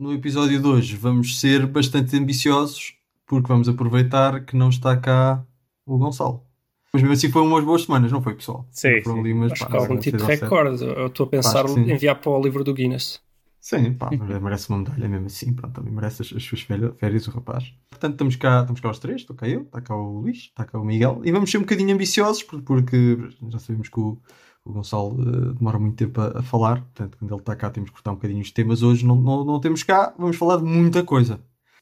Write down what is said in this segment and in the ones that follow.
no episódio de hoje vamos ser bastante ambiciosos porque vamos aproveitar que não está cá o Gonçalo. Mas mesmo assim foi umas boas semanas, não foi, pessoal? Sim, sim. ali umas, Acho pá, que algum sei tipo recorde. Eu estou a pensar em enviar para o livro do Guinness. Sim, pá, merece uma medalha mesmo assim, pronto, também merece as, as suas férias, o rapaz. Portanto, estamos cá, estamos cá os três, estou cá eu, está cá o Luís, está cá o Miguel, e vamos ser um bocadinho ambiciosos, por- porque já sabemos que o, o Gonçalo eh, demora muito tempo a, a falar, portanto, quando ele está cá temos que cortar um bocadinho os temas. Hoje não, não, não temos cá, vamos falar de muita coisa.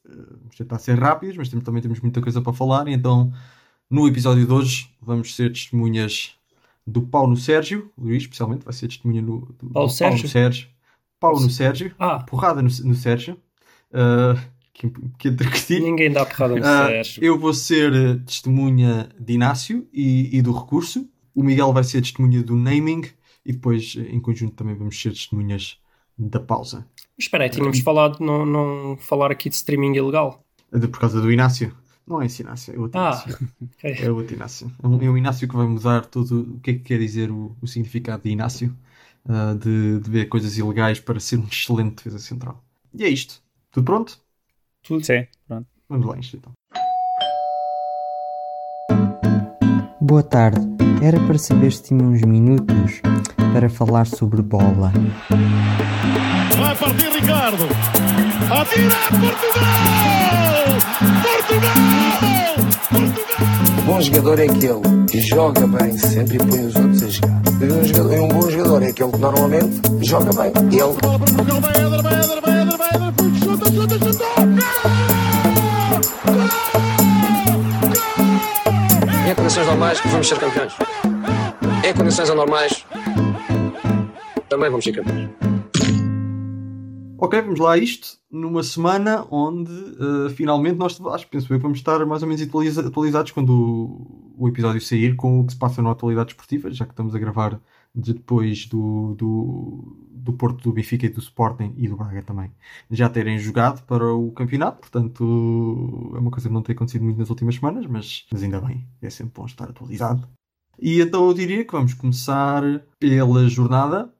Eh, Vamos tentar ser rápidos, mas temos- também temos muita coisa para falar, então, no episódio de hoje, vamos ser testemunhas do pau no Sérgio, Luís especialmente vai ser testemunha no, do, Pau do Sérgio? no Sérgio. Pau no Sérgio Ah, porrada no, no Sérgio. Uh, que, que entreguei. ninguém dá porrada no Sérgio. eu vou ser testemunha de Inácio e, e do recurso. O Miguel vai ser testemunha do naming. E depois, eh, em conjunto, também vamos ser testemunhas da pausa. Mas espera aí, tínhamos falado de não, não falar aqui de streaming ilegal. De- por causa do Inácio. Não é esse Inácio, é outro Ah, Inácio. ok. É outro Inácio. É um, é um Inácio que vai mudar tudo o que é que quer dizer o, o significado de Inácio. ah, de, de ver coisas ilegais para ser um excelente defesa central. E é isto. Tudo pronto? Sim, pronto. Vamos lá, isto então. Boa tarde. Era para saber se tinha uns minutos para falar sobre bola. Vai partir Ricardo. Atira Portugal! Portugal! Portugal! Bom jogador é aquele que joga bem sempre e põe os outros a jogar. E um, jogador- um bom jogador é aquele que normalmente joga bem. Ele Normais vamos ser campeões. Em condições anormais também vamos ser campeões. Ok, vamos lá a isto. Numa semana onde uh, finalmente nós acho, penso eu, que vamos estar mais ou menos atualiza- atualizados quando o, o episódio sair com o que se passa na atualidade esportiva, já que estamos a gravar depois do, do, do Porto, do Benfica e do Sporting e do Braga também já terem jogado para o campeonato. Portanto, é uma coisa que não tem acontecido muito nas últimas semanas, mas, mas ainda bem, é sempre bom estar atualizado. E então eu diria que vamos começar pela jornada.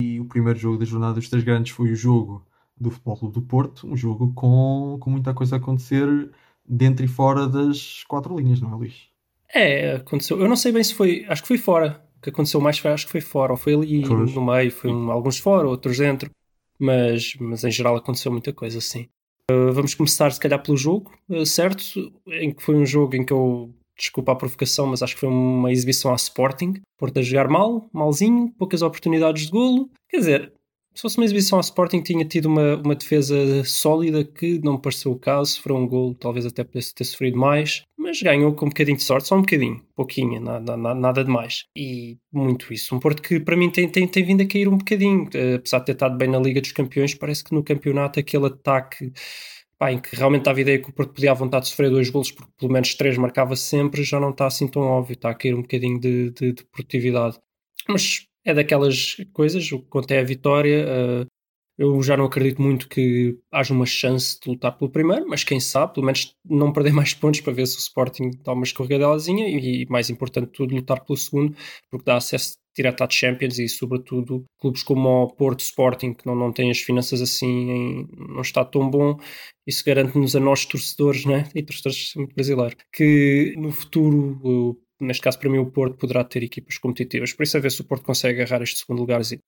E o primeiro jogo da jornada dos três grandes foi o jogo do Futebol Clube do Porto, um jogo com, com muita coisa a acontecer dentro e fora das quatro linhas, não é, Luís? É, aconteceu. Eu não sei bem se foi. Acho que foi fora. O que aconteceu mais foi, acho que foi fora. Ou foi ali Pois. no meio. Foi um- alguns fora, outros dentro. Mas, mas em geral aconteceu muita coisa assim. Uh, vamos começar, se calhar, pelo jogo, uh, certo? Em que foi um jogo em que eu. Desculpa a provocação, mas acho que foi uma exibição à Sporting. Porto a jogar mal, malzinho, poucas oportunidades de golo. Quer dizer, se fosse uma exibição à Sporting, tinha tido uma, uma defesa sólida que não pareceu o caso. Sofreu um golo, talvez até pudesse ter sofrido mais, mas ganhou com um bocadinho de sorte, só um bocadinho, pouquinho, nada, nada, nada de mais. E muito isso. Um Porto que para mim tem, tem, tem vindo a cair um bocadinho, Eh, apesar de ter estado bem na Liga dos Campeões, parece que no campeonato aquele ataque. Pá, em que realmente a ideia que o Porto podia à vontade sofrer dois golos, porque pelo menos três marcava sempre, já não está assim tão óbvio, está a cair um bocadinho de, de, de produtividade. Mas é daquelas coisas, o que conta é a vitória. eh, eu já não acredito muito que haja uma chance de lutar pelo primeiro, mas quem sabe, pelo menos não perder mais pontos para ver se o Sporting dá uma escorregadelazinha e, e mais importante tudo, lutar pelo segundo, porque dá acesso direto à Champions e, sobretudo, clubes como o Porto Sporting, que não, não têm as finanças assim, em, não está tão bom, isso garante-nos a nós torcedores, né? e torcedores muito brasileiros, que no futuro, neste caso para mim, o Porto poderá ter equipas competitivas. Por isso, a ver se o Porto consegue agarrar este segundo lugarzinho.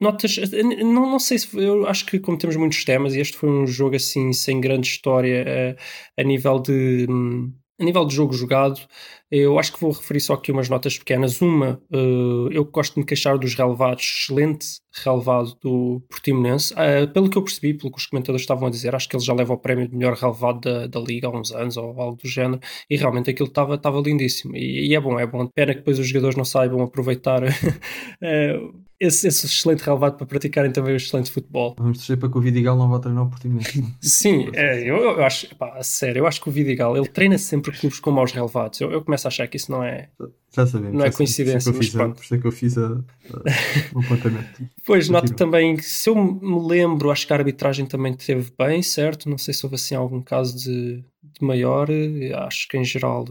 Notas, não, não sei se eu acho que como temos muitos temas e este foi um jogo assim sem grande história eh, a nível de hum, a nível de jogo jogado, eu acho que vou referir só aqui umas notas pequenas. Uma, eh, eu gosto de me queixar dos relevados, excelente relevado do Portimonense. Eh, pelo que eu percebi, pelo que os comentadores estavam a dizer, acho que ele já leva o prémio de melhor relevado da, da Liga há uns anos ou algo do género, e realmente aquilo estava estava lindíssimo. E, e é bom, é bom. Pena que depois os jogadores não saibam aproveitar eh, esse, esse excelente relevado para praticarem também o excelente futebol. Vamos torcer para que o Vidigal não vá treinar o Portimonense. Sim, é, eu, eu acho, pá, a sério, eu acho que o Vidigal ele treina sempre clubes com maus relevados. Eu, eu começo a achar que isso não é. Já sabemos. Não é coincidência, Por isso é que eu fiz a- é que eu fiz a- a- o apontamento. Pois, noto também que, se eu me lembro, acho que a arbitragem também teve bem, certo? Não sei se houve assim algum caso de, de maior, eh, acho que em geral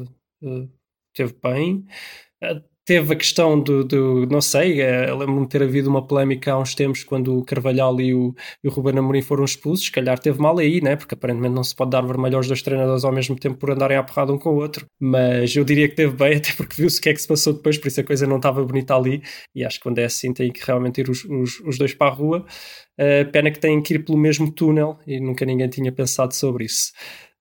eh, teve bem. Eh, teve a questão do, do não sei, eh, lembro-me de ter havido uma polémica há uns tempos quando o Carvalhal e o, e o Ruben Amorim foram expulsos, se calhar teve mal aí, né? porque aparentemente não se pode dar vermelho aos dois treinadores ao mesmo tempo por andarem a porrada um com o outro, mas eu diria que teve bem, até porque viu-se o que é que se passou depois, por isso a coisa não estava bonita ali, e acho que quando é assim tem que realmente ir os, os, os dois para a rua, uh, pena que têm que ir pelo mesmo túnel, e nunca ninguém tinha pensado sobre isso.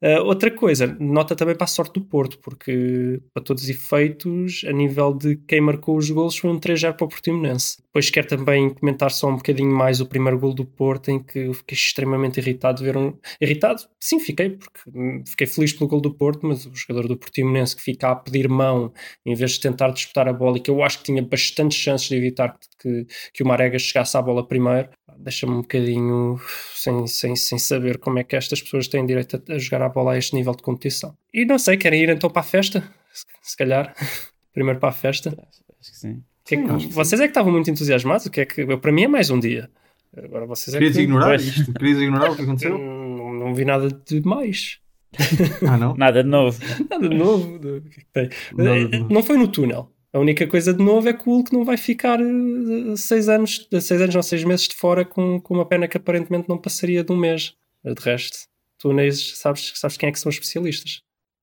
Uh, outra coisa, nota também para a sorte do Porto, porque para todos os efeitos, a nível de quem marcou os gols, foi um 3-0 para o Portimonense. Depois quero também comentar só um bocadinho mais o primeiro gol do Porto, em que eu fiquei extremamente irritado de ver um. Irritado? Sim, fiquei, porque fiquei feliz pelo gol do Porto, mas o jogador do Portimonense que fica a pedir mão em vez de tentar disputar a bola, e que eu acho que tinha bastantes chances de evitar que, que o Marega chegasse à bola primeiro, deixa-me um bocadinho sem, sem, sem saber como é que estas pessoas têm direito a, a, jogar a bola a este nível de competição. E não sei, querem ir então para a festa? Se, se calhar, primeiro para a festa. Acho que sim. Que é que, sim, vocês é que estavam muito entusiasmados, o que é que para mim é mais um dia. Agora vocês é Querias que... ignorar Pois. isto? Querias ignorar o que aconteceu? Não, não vi nada de mais. Ah, não? Nada de novo. De? Nada de novo. Não foi no túnel. A única coisa de novo é que o Hulk não vai ficar eh, seis anos, seis anos, não, seis meses de fora com, com uma pena que aparentemente não passaria de um mês. De resto, túneis, sabes, sabes quem é que são os especialistas?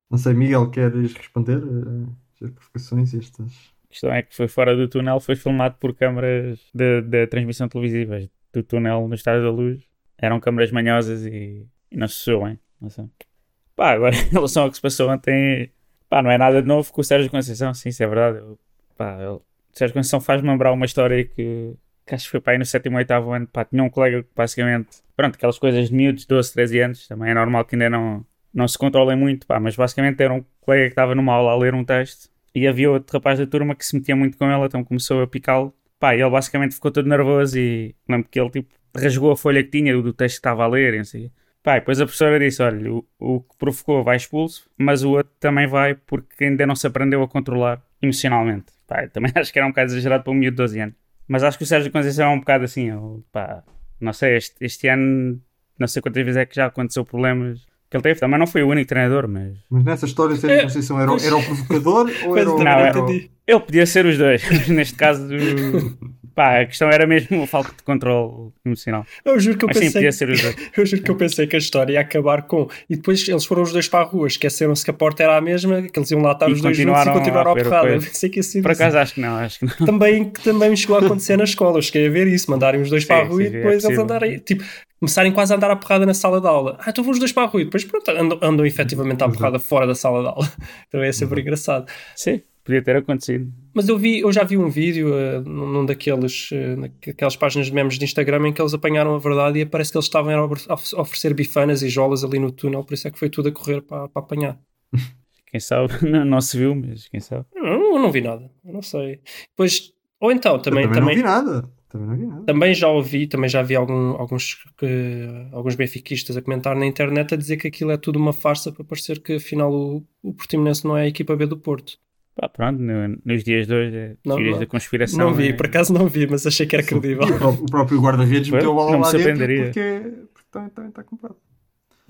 Não sei, Miguel, queres responder eh, estas provocações e estas? A questão é que foi fora do túnel, foi filmado por câmaras de, de transmissão televisiva do túnel no Estádio da Luz. Eram câmaras manhosas e, e não se soam, não sei. Pá, agora em relação ao que se passou ontem, pá, não é nada de novo com o Sérgio Conceição, sim, isso é verdade. Eu, pá, o Sérgio Conceição faz-me lembrar uma história que, que acho que foi para aí no sétimo ou oitavo ano, pá, tinha um colega que basicamente, pronto, aquelas coisas de miúdos, 12, 13 anos, também é normal que ainda não, não se controlem muito, pá, mas basicamente era um colega que estava numa aula a ler um texto e havia outro rapaz da turma que se metia muito com ele, então começou a picá-lo. Pá, ele basicamente ficou todo nervoso e lembro que ele tipo rasgou a folha que tinha do texto que estava a ler e não e depois a professora disse: olha, o, o que provocou vai expulso, mas o outro também vai porque ainda não se aprendeu a controlar emocionalmente. Pá, eu também acho que era um bocado exagerado para um miúdo de 12 anos. Mas acho que o Sérgio Conceição é um bocado assim, ele, pá, não sei, este, este ano, não sei quantas vezes é que já aconteceu problemas que ele teve. Também não foi o único treinador, mas Mas nessa história, Sérgio É, Conceição era, o- pois. era o provocador ou era o. Pois, Não, entendi. Ele podia ser os dois, mas neste caso, pá, a questão era mesmo a falta de controle emocional. Eu juro que eu Mas sim, pensei. podia ser os dois. Eu juro que eu pensei que a história ia acabar com. E depois eles foram os dois para a rua, esqueceram-se que a porta era a mesma, que eles iam lá estar E os dois juntos e continuaram a porrada. Eu pensei que ia ser Por acaso acho que não, acho que não. também, que também me chegou a acontecer na escola. Eu cheguei a ver isso, mandarem os dois Sim, para a rua sim, e é depois eles possível. andarem, tipo, começarem quase a andar à porrada na sala de aula. Ah, então vão os dois para a rua e depois pronto, andam, andam efetivamente à porrada fora da sala de aula. Então é sempre engraçado. Sim, podia ter acontecido. Mas eu vi, eu já vi um vídeo uh, num daqueles, uh, naquelas páginas de memes de Instagram em que eles apanharam a verdade e parece que eles estavam a ofer- a oferecer bifanas e jolas ali no túnel, por isso é que foi tudo a correr para, para apanhar. Quem sabe, não, não se viu, mas quem sabe. Eu não, eu não vi nada, eu não sei. Depois, ou então, Eu também, também, também, não vi nada. Também não vi nada. Também já ouvi, também já vi algum- alguns, que, alguns benfiquistas a comentar na internet a dizer que aquilo é tudo uma farsa para parecer que afinal o, o Portimonense não é a equipa B do Porto. Pá, pronto, no- nos dias de hoje, Não, teorias não. da conspiração. não vi, é- por acaso não vi, mas achei que era credível. O próprio, guarda-redes meteu a bola não me lá dentro surpreenderia. porque, porque também, também está comprado.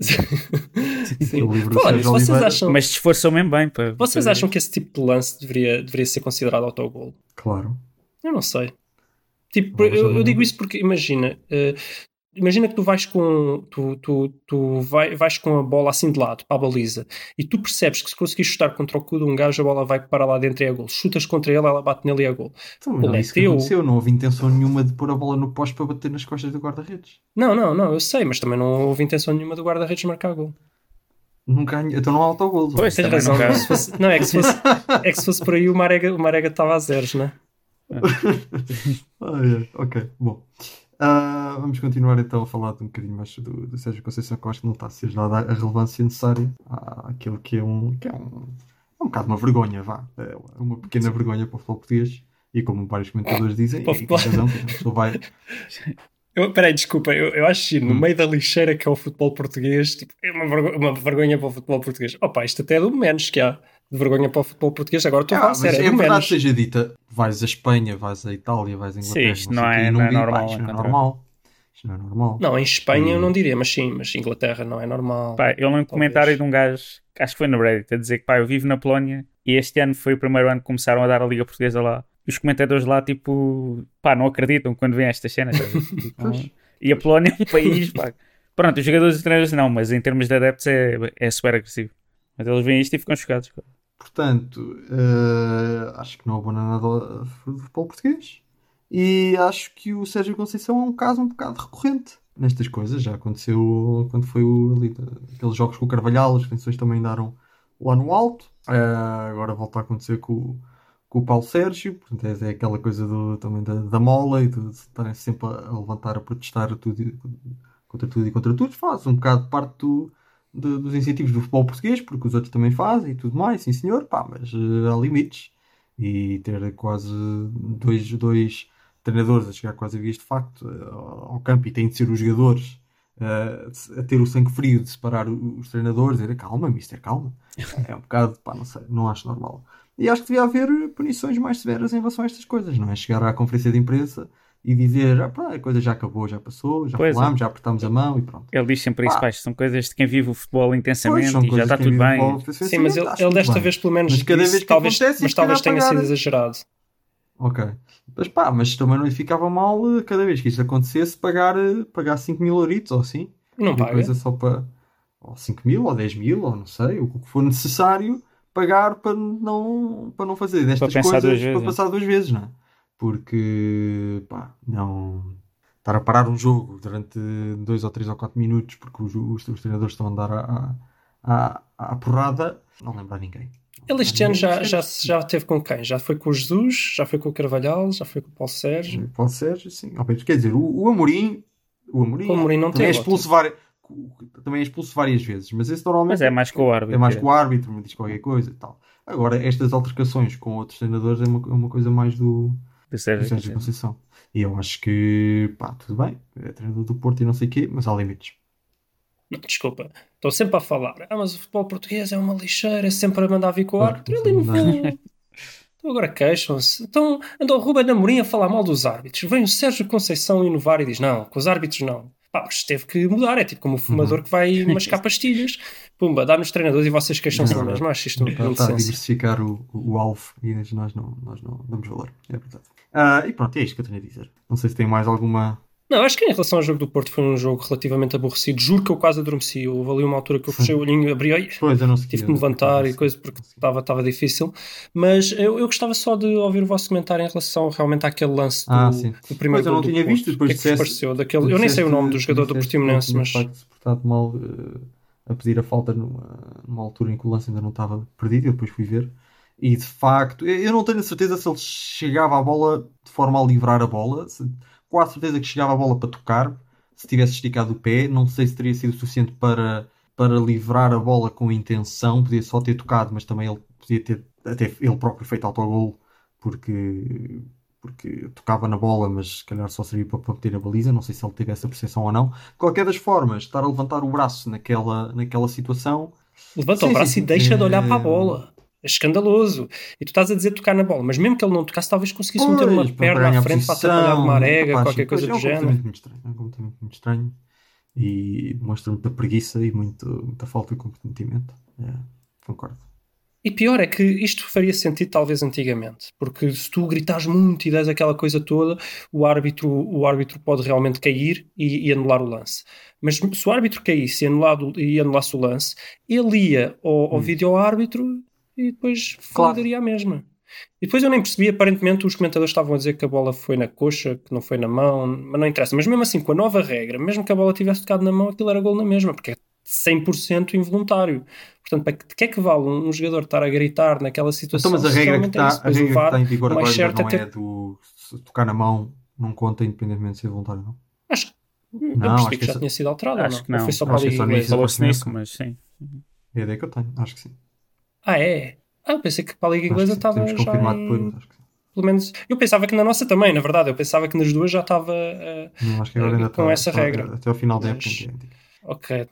Sim. O livro do Olha, Sérgio vocês acham, Mas se esforçou mesmo bem. Para, vocês acham que esse tipo de lance deveria, deveria ser considerado autogol? Claro. Eu não sei. Tipo, eu, eu digo isso porque imagina, eh, imagina que tu vais com tu, tu, tu vai, vais com a bola assim de lado para a baliza e tu percebes que se conseguires chutar contra o cu de um gajo, a bola vai para lá dentro e é gol. Chutas contra ele, ela bate nele e é gol. Então, não Pô, é isso que meteu. aconteceu. Não houve intenção nenhuma de pôr a bola no poste para bater nas costas do guarda-redes. Não, não, não, eu sei, mas também não houve intenção nenhuma do guarda-redes marcar gol. Nunca, então não há autogol. Pois, Tens razão. nunca- se fosse- não, é que se fosse, é que se fosse por aí o Marega, o Marega estava a zeros, né? Ah, é. Ok, bom. Ah, vamos continuar então a falar de um bocadinho mais do, do Sérgio Conceição, que eu acho que não está a ser dada a relevância necessária à- àquilo que é um. Que é um é um bocado uma vergonha, vá. É uma pequena vergonha para o futebol português. E como vários comentadores dizem, e com futebol. razão, vai. Eu, peraí, desculpa, eu, eu acho que no Hum. meio da lixeira que é o futebol português, tipo, é uma vergonha, uma vergonha para o futebol português. Opa, isto até é do menos que há de vergonha para o futebol português. Agora estou a Ah, falar mas sério, é é verdade menos. seja dita, vais à Espanha, vais à Itália, vais à Inglaterra. isto sei não o quê, é- não é normal Isto não é normal. Isto não é normal. Não, em Espanha E- eu não diria, mas sim, mas Inglaterra não é normal. Pá, eu lembro um comentário de um gajo acho que foi no Reddit, a dizer que pá, eu vivo na Polónia e este ano foi o primeiro ano que começaram a dar a Liga Portuguesa lá. E os comentadores lá, tipo, pá, não acreditam quando veem estas cenas. a ver? Tipo, e a Polónia é um país, pá. Pronto, os jogadores e os treinadores não, mas em termos de adeptos é, é super agressivo. Mas eles veem isto e ficam chocados. pá. Portanto, eh, acho que não abona nada ao futebol português. E acho que o Sérgio Conceição é um caso um bocado recorrente nestas coisas. Já aconteceu quando foi o, ali, aqueles jogos com o Carvalhal, as tensões também andaram lá no alto. Eh, agora volta a acontecer com, o- com o Paulo Sérgio. Portanto, é, é aquela coisa do, também da, da mola e de estarem sempre a, levantar, a protestar tudo, contra tudo e contra tudo. Faz um bocado parte do, de- dos incentivos do futebol português, porque os outros também fazem e tudo mais, sim senhor, pá, mas eh, há limites. E ter quase dois, dois treinadores a chegar quase a vias de facto eh, ao campo e têm de ser os jogadores eh, a ter o sangue frio de separar os treinadores, dizer calma, mister, calma. É um bocado, pá, não sei, não acho normal. E acho que devia haver punições mais severas em relação a estas coisas, não é? Chegar à conferência de imprensa e dizer, ah, pá, a coisa já acabou, já passou, já Pois é. falámos, já apertámos a mão e pronto. Ele diz sempre isso, Pá. são coisas de quem vive o futebol Pois, intensamente são e já está tudo bem. futebol Sim, mas ele, ele desta bem. vez pelo menos Mas cada disse, vez que talvez, acontece, mas talvez tenha sido exagerado. Ok. Mas pá, mas também não lhe ficava mal eh, cada vez que isto acontecesse pagar, eh, pagar 5 mil euritos ou assim. Não paga. coisa só para. Ou 5 mil, ou 10 mil, ou não sei, o que for necessário pagar para não, para não fazer destas pensar coisas duas vezes, para é. passar duas vezes, não é? Porque, pá, não. Estar a parar um jogo durante 2 ou 3 ou 4 minutos porque os, os, os treinadores estão a andar à, à, à porrada, não lembra a ninguém. Ele este ano já, já, já teve com quem? Já foi com o Jesus, já foi com o Carvalhal, já foi com o Paulo Sérgio. Pode ser, sim. Quer dizer, o, o Amorim. O Amorim, O Amorim não também, é teve, expulso várias, também é expulso várias vezes, mas esse normalmente Mas é mais com o árbitro. é mais com o árbitro, me diz qualquer coisa e tal. Agora, estas altercações com outros treinadores é uma, é uma coisa mais do, Do Sérgio Sérgio Conceição. E eu acho que, pá, tudo bem, é treinador do Porto e não sei o quê, mas há limites. Não, desculpa, estou sempre a falar. Ah, mas o futebol português é uma lixeira, é sempre a mandar vir com o árbitro. Ele no fundo. Então agora queixam-se. Então andou o Ruben Amorim a falar mal dos árbitros. Vem o Sérgio Conceição inovar e diz: não, com os árbitros não. Pá, mas teve que mudar. É tipo como o fumador que vai mascar pastilhas. Pumba, dá nos treinadores e vocês queixam-se na mesma. Acho isto um Está, a diversificar o, o, alvo e nós não, nós não damos valor. É verdade. Ah, e pronto, é isto que eu tenho a dizer. Não sei se tem mais alguma. Não, acho que em relação ao jogo do Porto foi um jogo relativamente aborrecido. Juro que eu quase adormeci. Houve ali uma altura que eu fechei o olhinho, abri e Pois, eu não sei. tive que me levantar e coisa porque estava, estava difícil. Mas eu, eu gostava só de ouvir o vosso comentário em relação realmente àquele lance do, Ah, sim. do primeiro Pois, eu não tinha Porto. visto, depois o que é que vos pareceu? Daquele, eu nem sei o nome do jogador do Portimonense, mas portado mal eh, a pedir a falta numa, numa altura em que o lance ainda não estava perdido. Eu depois fui ver. E de facto, eu eu não tenho a certeza se ele chegava à bola de forma a livrar a bola. Se, quase certeza que chegava a bola para tocar. Se tivesse esticado o pé, não sei se teria sido suficiente para, para livrar a bola com intenção. Podia só ter tocado, mas também ele podia ter até ele próprio feito autogol porque porque tocava na bola, mas se calhar só servia para, meter a baliza. Não sei se ele teve essa percepção ou não. De qualquer das formas, estar a levantar o braço naquela, naquela situação. levanta Sim, o braço sim, e deixa de olhar para a bola. É escandaloso. E tu estás a dizer tocar na bola, mas mesmo que ele não tocasse, talvez conseguisse meter uma Pois, para perna à frente para posição, atrapalhar uma arega, rapaz, qualquer pois, coisa é do um género. muito estranho. É um comportamento muito estranho e demonstra muita preguiça e muito, muita falta de comprometimento. É, concordo. E pior é que isto faria sentido talvez antigamente, porque se tu gritares muito e des aquela coisa toda, o árbitro, o árbitro pode realmente cair e, e anular o lance. Mas se o árbitro caísse e, anulado, e anulasse o lance, ele ia ao, ao Hum. vídeo árbitro e depois Claro. a mesma. E depois eu nem percebi, aparentemente os comentadores estavam a dizer que a bola foi na coxa, que não foi na mão, mas não interessa. Mas mesmo assim, com a nova regra, mesmo que a bola tivesse tocado na mão, aquilo era gol na mesma, porque é 100% involuntário. Portanto, para que, de que é que vale um, jogador estar a gritar naquela situação? Então, mas a regra que realmente é está, isso? a regra que está em vigor agora certo não é ter- é do se tocar na mão, não conta independentemente de ser voluntário, não? Acho que eu Não, percebi acho que, que já essa- tinha sido alterado Acho não? que não. Ou foi só Acho para a que Liga só Inglesa? nisso. Falou-se nisso, mas sim. É a ideia que eu tenho, acho que sim. Ah, é? Ah, eu pensei que para a Liga Inglesa sim. estava já confirmar em- depois, mas acho que sim. Pelo menos, eu pensava que na nossa também, na verdade. Eu pensava que nas duas já estava... eh, Não, acho que agora ainda Com está, essa está- regra. Até ao final da Mas- época. ok.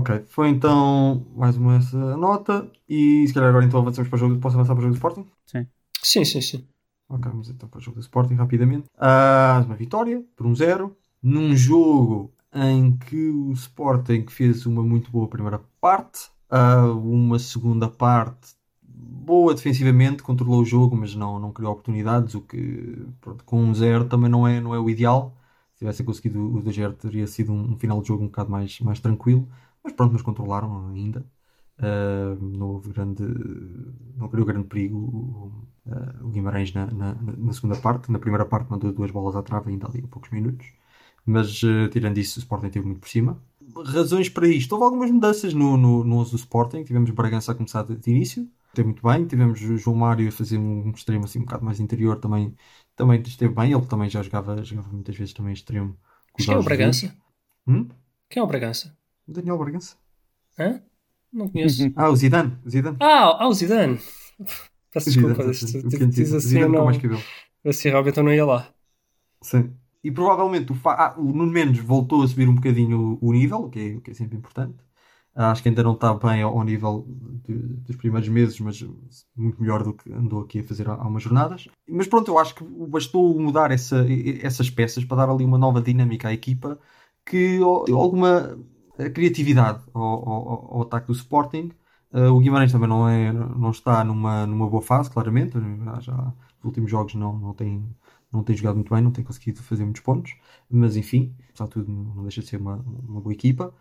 Ok, foi então mais uma essa nota. E se calhar agora então avançamos para o jogo. Posso avançar para o jogo do Sporting? Sim, sim, sim. Ok, vamos então para o jogo do Sporting rapidamente. Ah, uma vitória por 1-0. Num jogo em que o Sporting fez uma muito boa primeira parte. Ah, uma segunda parte boa defensivamente, controlou o jogo, mas não, não criou oportunidades, o que pronto, com um zero também não é, não é o ideal. Se tivessem conseguido o 2-0 teria sido um, um final de jogo um bocado mais, mais tranquilo, mas pronto, mas controlaram ainda. Uh, não houve grande não criou grande perigo uh, o Guimarães na, na, na, segunda parte na primeira parte mandou duas bolas à trave ainda ali a poucos minutos mas uh, tirando isso o Sporting teve muito por cima razões para isto houve algumas mudanças no, no, no 11 do Sporting tivemos Bragança a começar de, de início esteve muito bem tivemos o João Mário a fazer um extremo assim um bocado mais interior também, também esteve bem ele também já jogava, jogava muitas vezes também extremo quem é o Bragança? Hum? quem é o Bragança? Daniel Bragança Hã? Não conheço. Ah, o Zidane. Zidane. Ah, ah, o Zidane. Peço desculpa. Diz assim não. mais cabelo. Assim, realmente eu não ia lá. Sim. E provavelmente o, fa... ah, o Nuno Mendes voltou a subir um bocadinho o nível, o que é, o que é sempre importante. Ah, acho que ainda não está bem ao, nível de, dos primeiros meses, mas muito melhor do que andou aqui a fazer há, umas jornadas. Mas pronto, eu acho que bastou mudar essa, essas peças para dar ali uma nova dinâmica à equipa que alguma criatividade ao, ao, ao, ataque do Sporting. Uh, o Guimarães também não, é, não está numa, numa boa fase, claramente. Já, nos últimos jogos não, não, tem, não tem jogado muito bem, não tem conseguido fazer muitos pontos. Mas enfim, apesar de tudo, não deixa de ser uma, uma boa equipa.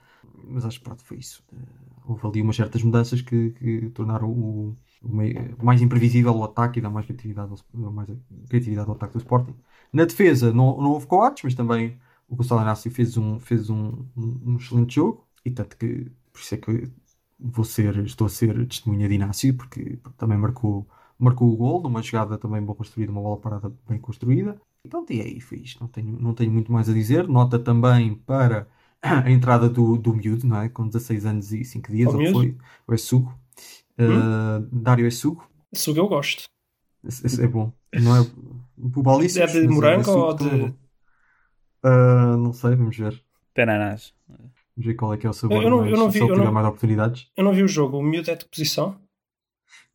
Mas acho que pronto, foi isso. Uh, houve ali umas certas mudanças que, que tornaram o, o meio, mais imprevisível o ataque e dá mais criatividade, ao, mais criatividade ao ataque do Sporting. Na defesa não, não houve coates, mas também o Gonçalo Inácio fez um, fez um, um, um, excelente jogo e tanto que por isso é que vou ser, estou a ser testemunha de Inácio porque, porque também marcou, marcou o gol numa jogada também bem construída, uma bola parada bem construída. E pronto, e aí foi isto. Não tenho, não tenho muito mais a dizer. Nota também para a entrada do, do miúdo, não é? Com 16 anos e 5 dias, o ele foi o Essugo. Uh, Dário Essugo. Sugo eu gosto. Esse, é bom. Não é o Balices, É de morango ou de. Uh, não sei, vamos ver. Tenanás. Vamos ver qual é que é o sabor. Eu não, eu não vi, se ele eu não, mais oportunidades. eu não vi o jogo. O miúdo é de que posição?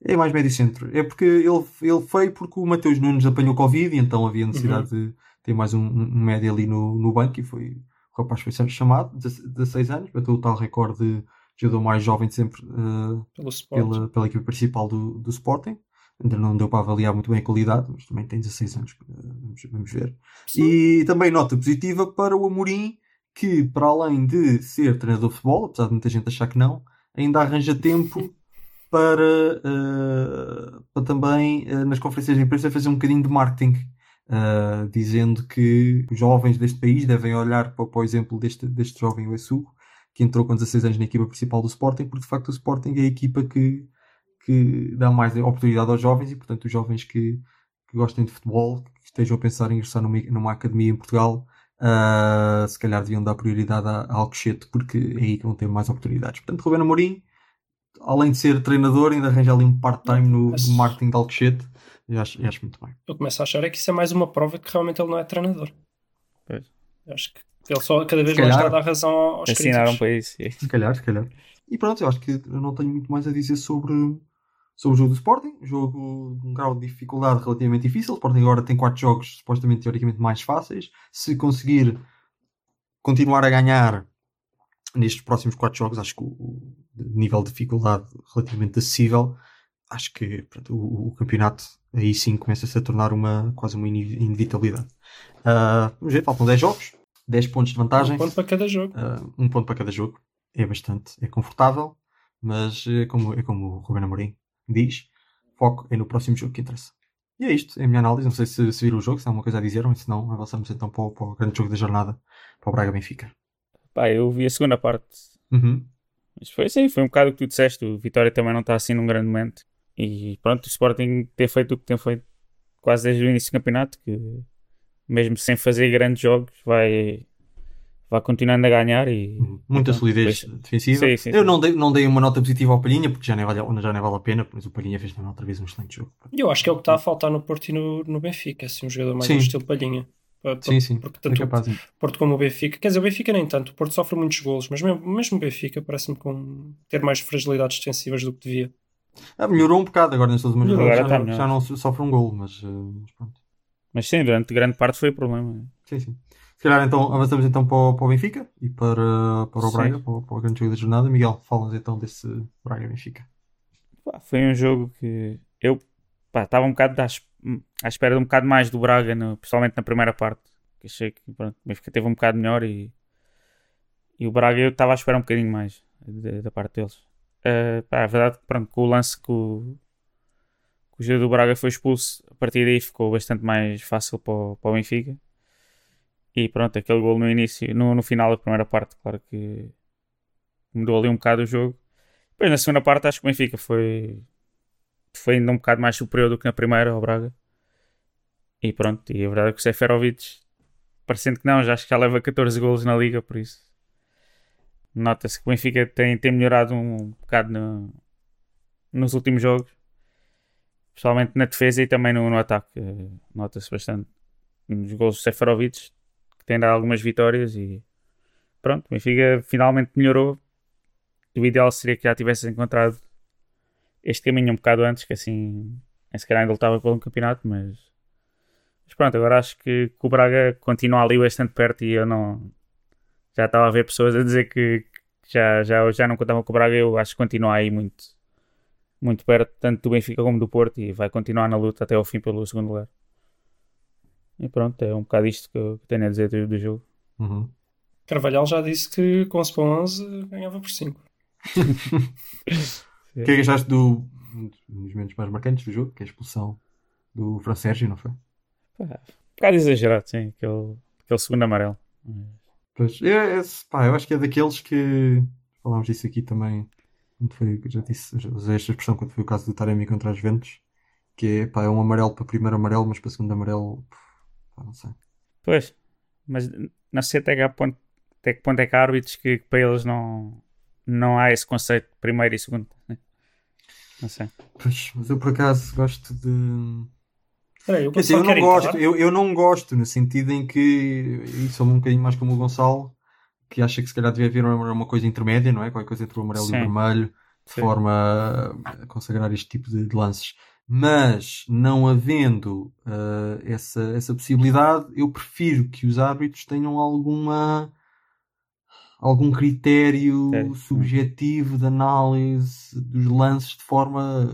É mais médio centro. É porque ele, ele foi porque o Mateus Nunes apanhou Covid e então havia necessidade Uhum. de ter mais um, um médio ali no, no banco e foi, o rapaz foi sempre chamado, 16 anos, bateu o tal recorde de jogador mais jovem de sempre uh, pela, pela equipe principal do, do Sporting. Ainda não deu para avaliar muito bem a qualidade, mas também tem 16 anos. uh, Vamos, vamos ver. E também nota positiva para o Amorim, que para além de ser treinador de futebol, apesar de muita gente achar que não, ainda arranja tempo para, uh, para também uh, nas conferências de imprensa fazer um bocadinho de marketing, uh, dizendo que os jovens deste país devem olhar para, para o exemplo deste, deste jovem Uessugo, que entrou com 16 anos na equipa principal do Sporting, porque de facto o Sporting é a equipa que, que dá mais oportunidade aos jovens e portanto os jovens que, que gostem de futebol, que estejam a pensar em ingressar numa, numa academia em Portugal, se calhar deviam dar prioridade a, a Alcochete, porque é aí que vão ter mais oportunidades. Portanto, Ruben Amorim, além de ser treinador, ainda arranja ali um part-time no, Mas- marketing de Alcochete. Eu acho, eu acho muito bem. Eu começo a achar é que isso é mais uma prova que realmente ele não é treinador. Pois. Eu acho que ele só cada vez mais calhar. está a dar razão aos críticos. para isso. sim. Se calhar, se calhar. E pronto, eu acho que eu não tenho muito mais a dizer sobre, sobre o jogo do Sporting. Jogo de um grau de dificuldade relativamente difícil. O Sporting agora tem quatro jogos supostamente teoricamente mais fáceis. Se conseguir continuar a ganhar nestes próximos quatro jogos, acho que o, o nível de dificuldade relativamente acessível, acho que pronto, o, o campeonato aí sim começa-se a tornar uma, quase uma ine- inevitabilidade. Ah, vamos ver, faltam 10 jogos, 10 pontos de vantagem. Um ponto para cada jogo. Uh, um ponto para cada jogo. É bastante, é confortável, mas é como, é como o Ruben Amorim diz, foco é no próximo jogo que interessa. E é isto, é a minha análise. Não sei se, se viram o jogo, se há alguma coisa a dizer, ou se não, avançamos então para o, para o grande jogo da jornada, para o Braga Benfica. Pá, eu vi a segunda parte. Uhum. Mas foi assim, foi um bocado o que tu disseste. O Vitória também não está assim num grande momento. E pronto, o Sporting ter feito o que tem feito quase desde o início do campeonato, que mesmo sem fazer grandes jogos, vai, vai continuando a ganhar e Muita Então, solidez pois- defensiva. Sim, sim, Eu sim. não dei, não dei uma nota positiva ao Palhinha, porque já nem vale, já nem vale a pena, mas o Palhinha fez também outra vez um excelente jogo. Eu acho que é o que está a faltar no Porto e no, no Benfica. Assim, um jogador mais Sim. do estilo Palhinha. Para- Sim, sim, Porque é tanto o capaz. Porto como o Benfica, quer dizer, o Benfica nem tanto, o Porto sofre muitos golos, mas mesmo, mesmo o Benfica parece-me com ter mais fragilidades defensivas do que devia. Ah, melhorou um bocado agora nestas últimas agora já, está já não so- sofre um gol, mas, uh, mas pronto. Mas sim, durante grande parte foi o problema. Sim, sim. Se calhar então avançamos então para o, para o Benfica e para, para o Sim. Braga, para, o- para o grande jogo da jornada. Miguel, fala-nos então desse Braga-Benfica. Foi um jogo que eu estava um bocado à, es- à espera de um bocado mais do Braga, no- principalmente na primeira parte. Que achei que pronto, o Benfica teve um bocado melhor e, e o Braga eu estava à espera um bocadinho mais da, da parte deles. Ah, pá, a verdade que pronto, com o lance que o, que o do Braga foi expulso, a partir daí ficou bastante mais fácil para o, para o Benfica. E pronto, aquele gol no início, no, no final da primeira parte, claro que mudou ali um bocado o jogo. Depois na segunda parte acho que o Benfica foi, foi ainda um bocado mais superior do que na primeira ao Braga. E pronto, e a verdade é que o Seferovic, parecendo que não, já acho que já leva 14 golos na liga, por isso. Nota-se que o Benfica tem, tem melhorado um bocado no- nos últimos jogos. Principalmente na defesa e também no, no ataque. Nota-se bastante. Nos golos do Seferovic, que tem dado algumas vitórias e pronto, o Benfica finalmente melhorou o ideal seria que já tivesse encontrado este caminho um bocado antes, que assim, se calhar ainda lutava pelo campeonato, mas, mas pronto, agora acho que, que o Braga continua ali bastante perto e eu não já estava a ver pessoas a dizer que, que já, já, já não contavam com o Braga, eu acho que continua aí muito, muito perto, tanto do Benfica como do Porto, e vai continuar na luta até ao fim pelo segundo lugar. E pronto, é um bocado isto que eu tenho a dizer do, do jogo. Uhum. Carvalhal já disse que com 11 para 11 ganhava por 5. O que é que achaste do, um dos momentos mais marcantes do jogo, que é a expulsão do Fran Sérgio, não foi? Pá, um bocado exagerado, sim, aquele, aquele segundo amarelo. Pois, é, é, pá, eu acho que é daqueles que falámos disso aqui também. Quando foi, já disse, já usei esta expressão quando foi o caso do Taremi contra as Ventos, que é, pá, é um amarelo para primeiro amarelo, mas para segundo amarelo, pá, não sei. Pois, mas não sei até que ponto, até que ponto é que há árbitros que, que para eles não, não há esse conceito de primeiro e segundo. né? Sei. Pois, mas eu por acaso gosto de. Espera aí, o Quer dizer, eu não gosto, entrar? eu, eu não gosto, no sentido em que, e sou um bocadinho mais como o Gonçalo, que acha que se calhar devia haver uma, uma coisa intermédia, não é? Qualquer coisa entre o amarelo e Sim. o vermelho, de Sim. forma a consagrar este tipo de, de lances. Mas, não havendo ah, essa, essa possibilidade, eu prefiro que os árbitros tenham alguma algum critério Critério, subjetivo de análise dos lances de forma,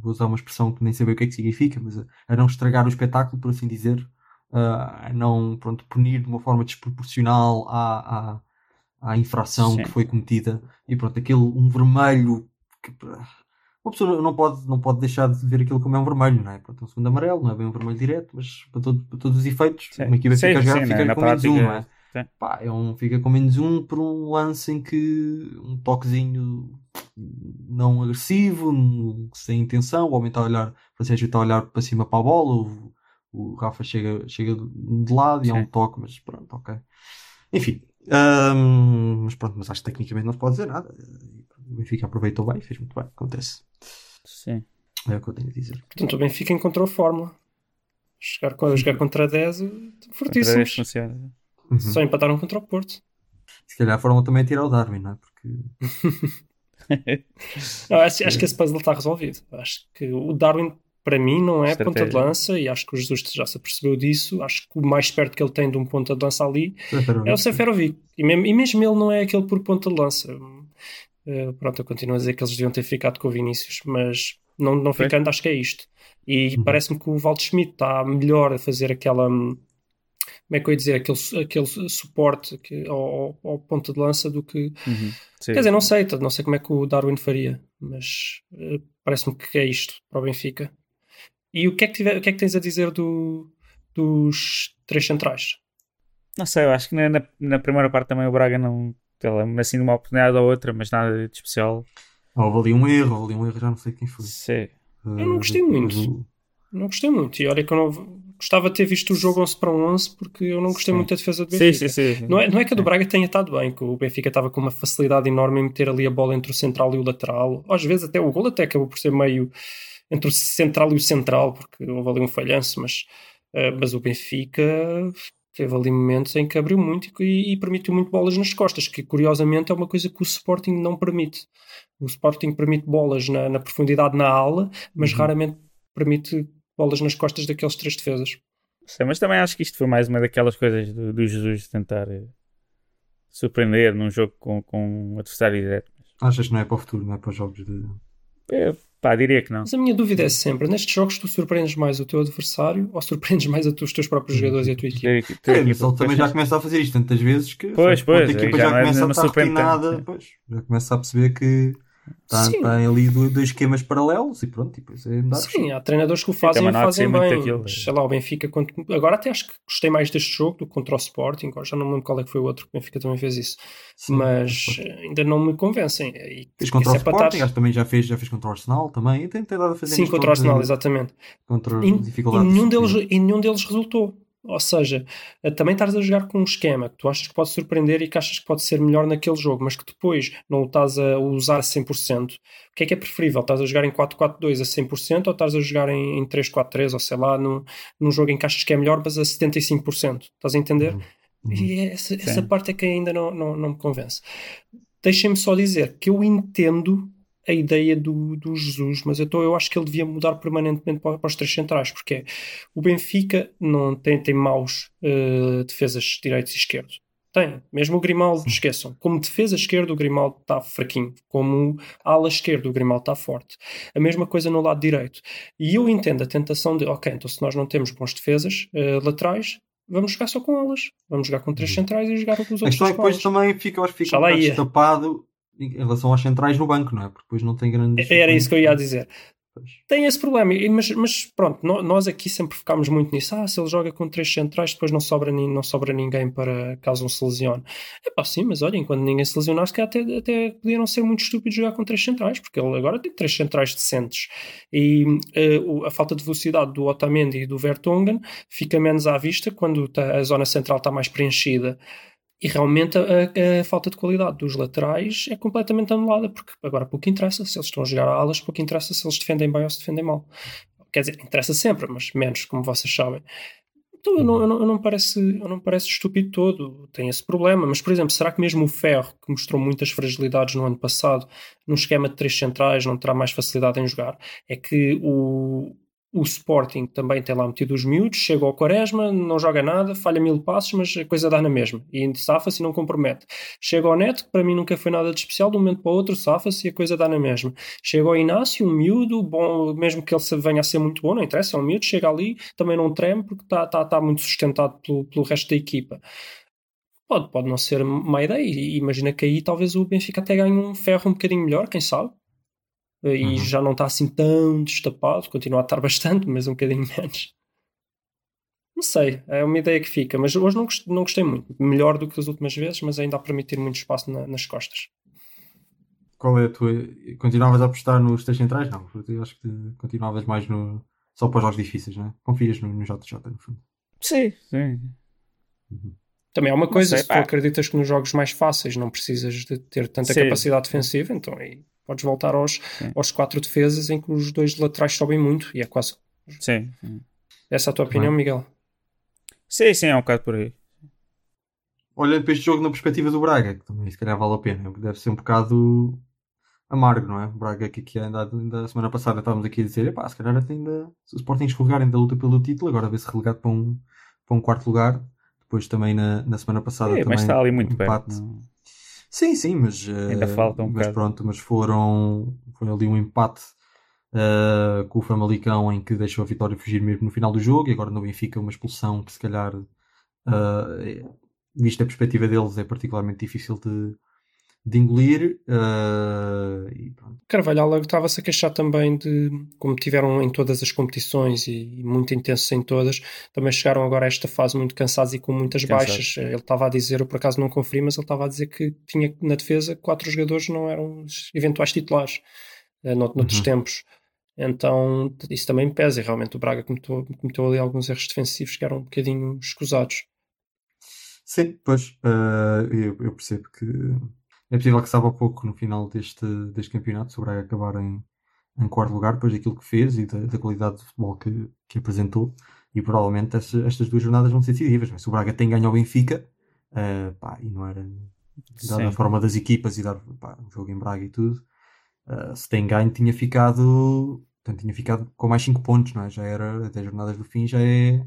vou usar uma expressão que nem sei bem o que é que significa, mas a, a não estragar o espetáculo, por assim dizer, ah, a não pronto, punir de uma forma desproporcional à, à, à infração Sim. que foi cometida e pronto, aquele um vermelho que uma pessoa não pode, não pode deixar de ver aquilo como é um vermelho, não é? Pronto, é um segundo amarelo, não é bem um vermelho direto, mas para, todo- para todos os efeitos, Sim. uma equipa Sim, fica a jogar, sim, fica na com menos um, não é? Sim. Pá, é um, fica com menos um por um lance em que um toquezinho não agressivo, um- sem intenção, o homem está a olhar, o Francisco está a olhar para cima para a bola, o, o Rafa chega, chega de lado e é um toque, mas pronto, ok. Enfim, hum, mas pronto, mas acho que tecnicamente não se pode dizer nada. O Benfica aproveitou bem, fez muito bem, acontece. Sim. É o que eu tenho a dizer. Portanto, o Benfica encontrou a fórmula. Chegar, co- jogar contra 10, Outra vez fortíssimos. funciona. Uhum. Só empataram contra o Porto. Se calhar foram também tirar o Darwin, não é? Porque Não, acho, acho que esse puzzle está resolvido. Acho que o Darwin, para mim, não é ponta de lança e acho que o Jesus já se apercebeu disso. Acho que o mais perto que ele tem de um ponta de lança ali é o Seferovic. E mesmo, e mesmo ele não é aquele por ponta de lança. Eh, pronto, eu continuo a dizer que eles deviam ter ficado com o Vinícius, mas não, não ficando, acho que é isto. E Uhum. parece-me que o Valdo Schmidt está melhor a fazer aquela. Como é que eu ia dizer? Aquele, aquele su- suporte que, ao, ao- ponta de lança do que. Uhum. Quer dizer, não sei, não sei como é que o Darwin faria, mas eh, parece-me que é isto para o Benfica. E o que é que, tiver- o que, é que tens a dizer do, dos três centrais? Não sei, eu acho que na, na, na primeira parte também o Braga não. lá, assim de uma oportunidade ou outra, mas nada de especial. Houve ali um erro, houve ali um erro, já não sei quem foi. Sim. Eu não gostei Uh, muito. do- Não gostei muito. E olha que eu não gostava de ter visto o jogo 11 para 11 porque eu não gostei Sim. muito da defesa do Sim, Benfica. sim, sim. Não é, não é que a do Braga tenha estado bem, que o Benfica estava com uma facilidade enorme em meter ali a bola entre o central e o lateral. Às vezes até o gol até acabou por ser meio entre o central e o central, porque houve ali um falhanço, mas, eh, mas o Benfica teve ali momentos em que abriu muito e, e permitiu muito bolas nas costas, que curiosamente é uma coisa que o Sporting não permite. O Sporting permite bolas na, na profundidade na ala, mas Uhum. raramente permite bolas nas costas daqueles três defesas. sei, mas também acho que isto foi mais uma daquelas coisas do, do Jesus de tentar eh, surpreender num jogo com, com um adversário direto. Achas que não é para o futuro, não é para os jogos de. É, pá, diria que não. Mas a minha dúvida é sempre: nestes jogos tu surpreendes mais o teu adversário ou surpreendes mais a tu- os teus próprios jogadores e a tua ter É, equipa, mas ele também já começa a fazer isto tantas vezes que Pois, a pois, equipa já já, não é- começa a estar refinada, sim. pois, já começa a perceber que está, Sim. está ali do- dois esquemas paralelos e pronto, e depois é. Sim, há treinadores que o fazem e fazem bem. daquilo. Mas, Sei lá, o Benfica. quando- Agora até acho que gostei mais deste jogo do que contra o Sporting. agora Já não me lembro qual é que foi o outro que o Benfica também fez isso. Sim, mas ainda não me convencem. E Fez contra o é Sporting, estar- acho que também já fez, já fez contra o Arsenal também, e tem, tem dado a fazer Sim, contra o Arsenal, eh, exatamente. Contra E, as e dificuldades. nenhum deles, e nenhum deles resultou. Ou seja, eh, também estás a jogar com um esquema que tu achas que pode surpreender e que achas que pode ser melhor naquele jogo, mas que depois não o estás a usar a 100%. O que é que é preferível? Estás a jogar em 4-4-2 a 100% ou estás a jogar em, em 3-4-3 ou sei lá, num, num jogo em que achas que é melhor, mas a 75%? Estás a entender? Uhum. E essa, essa Sim. parte é que ainda não, não, não me convence. Deixem-me só dizer que eu entendo a ideia do, do Jesus, mas então eu acho que ele devia mudar permanentemente para, para os três centrais, porque é, o Benfica não tem, tem maus eh, defesas direitos e esquerdos. Tem. Mesmo o Grimaldo, esqueçam. Como defesa esquerda, o Grimaldo está fraquinho. Como ala esquerda, o Grimaldo está forte. A mesma coisa no lado direito. E eu entendo a tentação de, ok, então se nós não temos bons defesas eh, laterais, vamos jogar só com alas. Vamos jogar com três centrais e jogar com os outros é que depois também fica, fica um bocado ia. Em relação às centrais no banco, não é? Porque depois não tem grande. Era isso que eu ia dizer. Pois. Tem esse problema, mas, mas pronto, nó- nós aqui sempre focámos muito nisso. Ah, se ele joga com três centrais, depois não sobra, não sobra ninguém para caso um se lesione. É pá, sim, mas olha, enquanto ninguém se lesionar, se calhar até, até podia não ser muito estúpido jogar com três centrais, porque ele agora tem três centrais decentes. E o- a falta de velocidade do Otamendi e do Vertonghen fica menos à vista quando tá- a zona central está mais preenchida. E realmente a, a- falta de qualidade dos laterais é completamente anulada, porque agora pouco interessa se eles estão a jogar a alas, pouco interessa se eles defendem bem ou se defendem mal. Quer dizer, interessa sempre, mas menos, como vocês sabem. Então eu não, eu não, eu não parece, eu não parece estúpido todo, tem esse problema. Mas, por exemplo, será que mesmo o Ferro, que mostrou muitas fragilidades no ano passado, num esquema de três centrais, não terá mais facilidade em jogar? É que o, o Sporting também tem lá metido os miúdos, chega ao Quaresma, não joga nada, falha mil passos, mas a coisa dá na mesma. E safa-se e não compromete. Chega ao Neto, que para mim nunca foi nada de especial, de um momento para o outro, safa-se e a coisa dá na mesma. Chega ao Inácio, um miúdo, bom, mesmo que ele venha a ser muito bom, não interessa, é um miúdo, chega ali, também não treme, porque está tá, tá muito sustentado pelo, pelo resto da equipa. Pode, pode não ser má ideia, e imagina que aí talvez o Benfica até ganhe um ferro um bocadinho melhor, quem sabe? E Uhum. já não está assim tão destapado, continua a estar bastante, mas um bocadinho menos. Não sei, é uma ideia que fica, mas hoje não gostei, não gostei muito. Melhor do que as últimas vezes, mas ainda a permitir muito espaço na- nas costas. Qual é a tua. Continuavas a apostar nos três centrais? Não, porque eu acho que continuavas mais no. Só para os jogos difíceis, não é? Confias no, no JJ, no fundo. Sim, sim. Também há uma coisa, sei, se tu acreditas que nos jogos mais fáceis não precisas de ter tanta Sim. capacidade defensiva, então aí podes voltar aos, Sim. aos quatro defesas em que os dois laterais sobem muito, e é quase. Sim. Essa é a tua opinião, Miguel? Sim, sim, é um bocado por aí. Olhando para este jogo na perspectiva do Braga, que também se calhar vale a pena, porque deve ser um bocado amargo, não é? O Braga que aqui ainda, ainda a semana passada estávamos aqui a dizer, epá, se calhar até ainda, se o Sporting escorregar ainda luta pelo título, agora vê-se relegado para um, para um quarto lugar. Depois também na, na semana passada É, também mas está ali muito empate. perto. não- Sim, sim, mas Ainda falta um mas bocado. pronto, mas foram foi ali um empate eh, com o Famalicão em que deixou a vitória fugir mesmo no final do jogo e agora no Benfica uma expulsão que se calhar eh, vista a perspectiva deles é particularmente difícil de, de engolir pronto. Carvalhal estava-se a queixar também de como tiveram em todas as competições e, e muito intensos em todas, também chegaram agora a esta fase muito cansados e com muitas Cansados. baixas. Ele estava a dizer, eu por acaso não conferi, mas ele estava a dizer que tinha na defesa quatro jogadores não eram eventuais titulares nout- noutros Uhum. tempos. Então isso também pesa e realmente o Braga cometeu, cometeu ali alguns erros defensivos que eram um bocadinho escusados. Sim, pois eh, eu, eu percebo que é possível que saiba pouco no final deste, deste campeonato sobre a acabar em, em quarto lugar, depois daquilo que fez e da, da qualidade de futebol que, que apresentou. E provavelmente estas, estas duas jornadas vão ser decisivas. Mas se o Braga tem ganho ao Benfica, eh, pá, e não era dada a forma das equipas e dar pá, um jogo em Braga e tudo, eh, se tem ganho, tinha ficado, portanto, tinha ficado com mais 5 pontos, não é? Já era, até as jornadas do fim, já é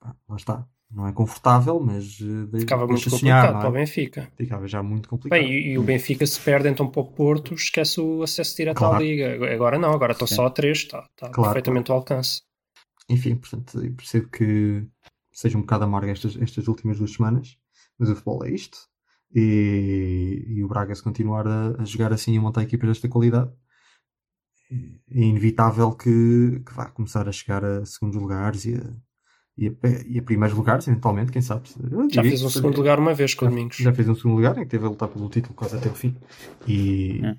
pá, lá está. Não é confortável, mas uh, Ficava muito complicado sonhar, para o é? Benfica. Ficava já muito complicado. Bem, e, e o Benfica se perde então para o Porto, esquece o acesso direto Claro. à Liga. Agora não, agora estão Sim. só a três, está, está Claro, perfeitamente ao alcance. Enfim, portanto, eu percebo que seja um bocado amargo estas, estas últimas duas semanas, mas o futebol é isto. E, e o Braga, se continuar a, a jogar assim e a montar equipas desta qualidade, é inevitável que, que vá começar a chegar a segundos lugares e a, e a, e a primeiros lugares, eventualmente, quem sabe. Já fez um segundo lugar uma vez com o Domingos. já fez um segundo lugar em que teve a lutar pelo título quase até o fim. E É.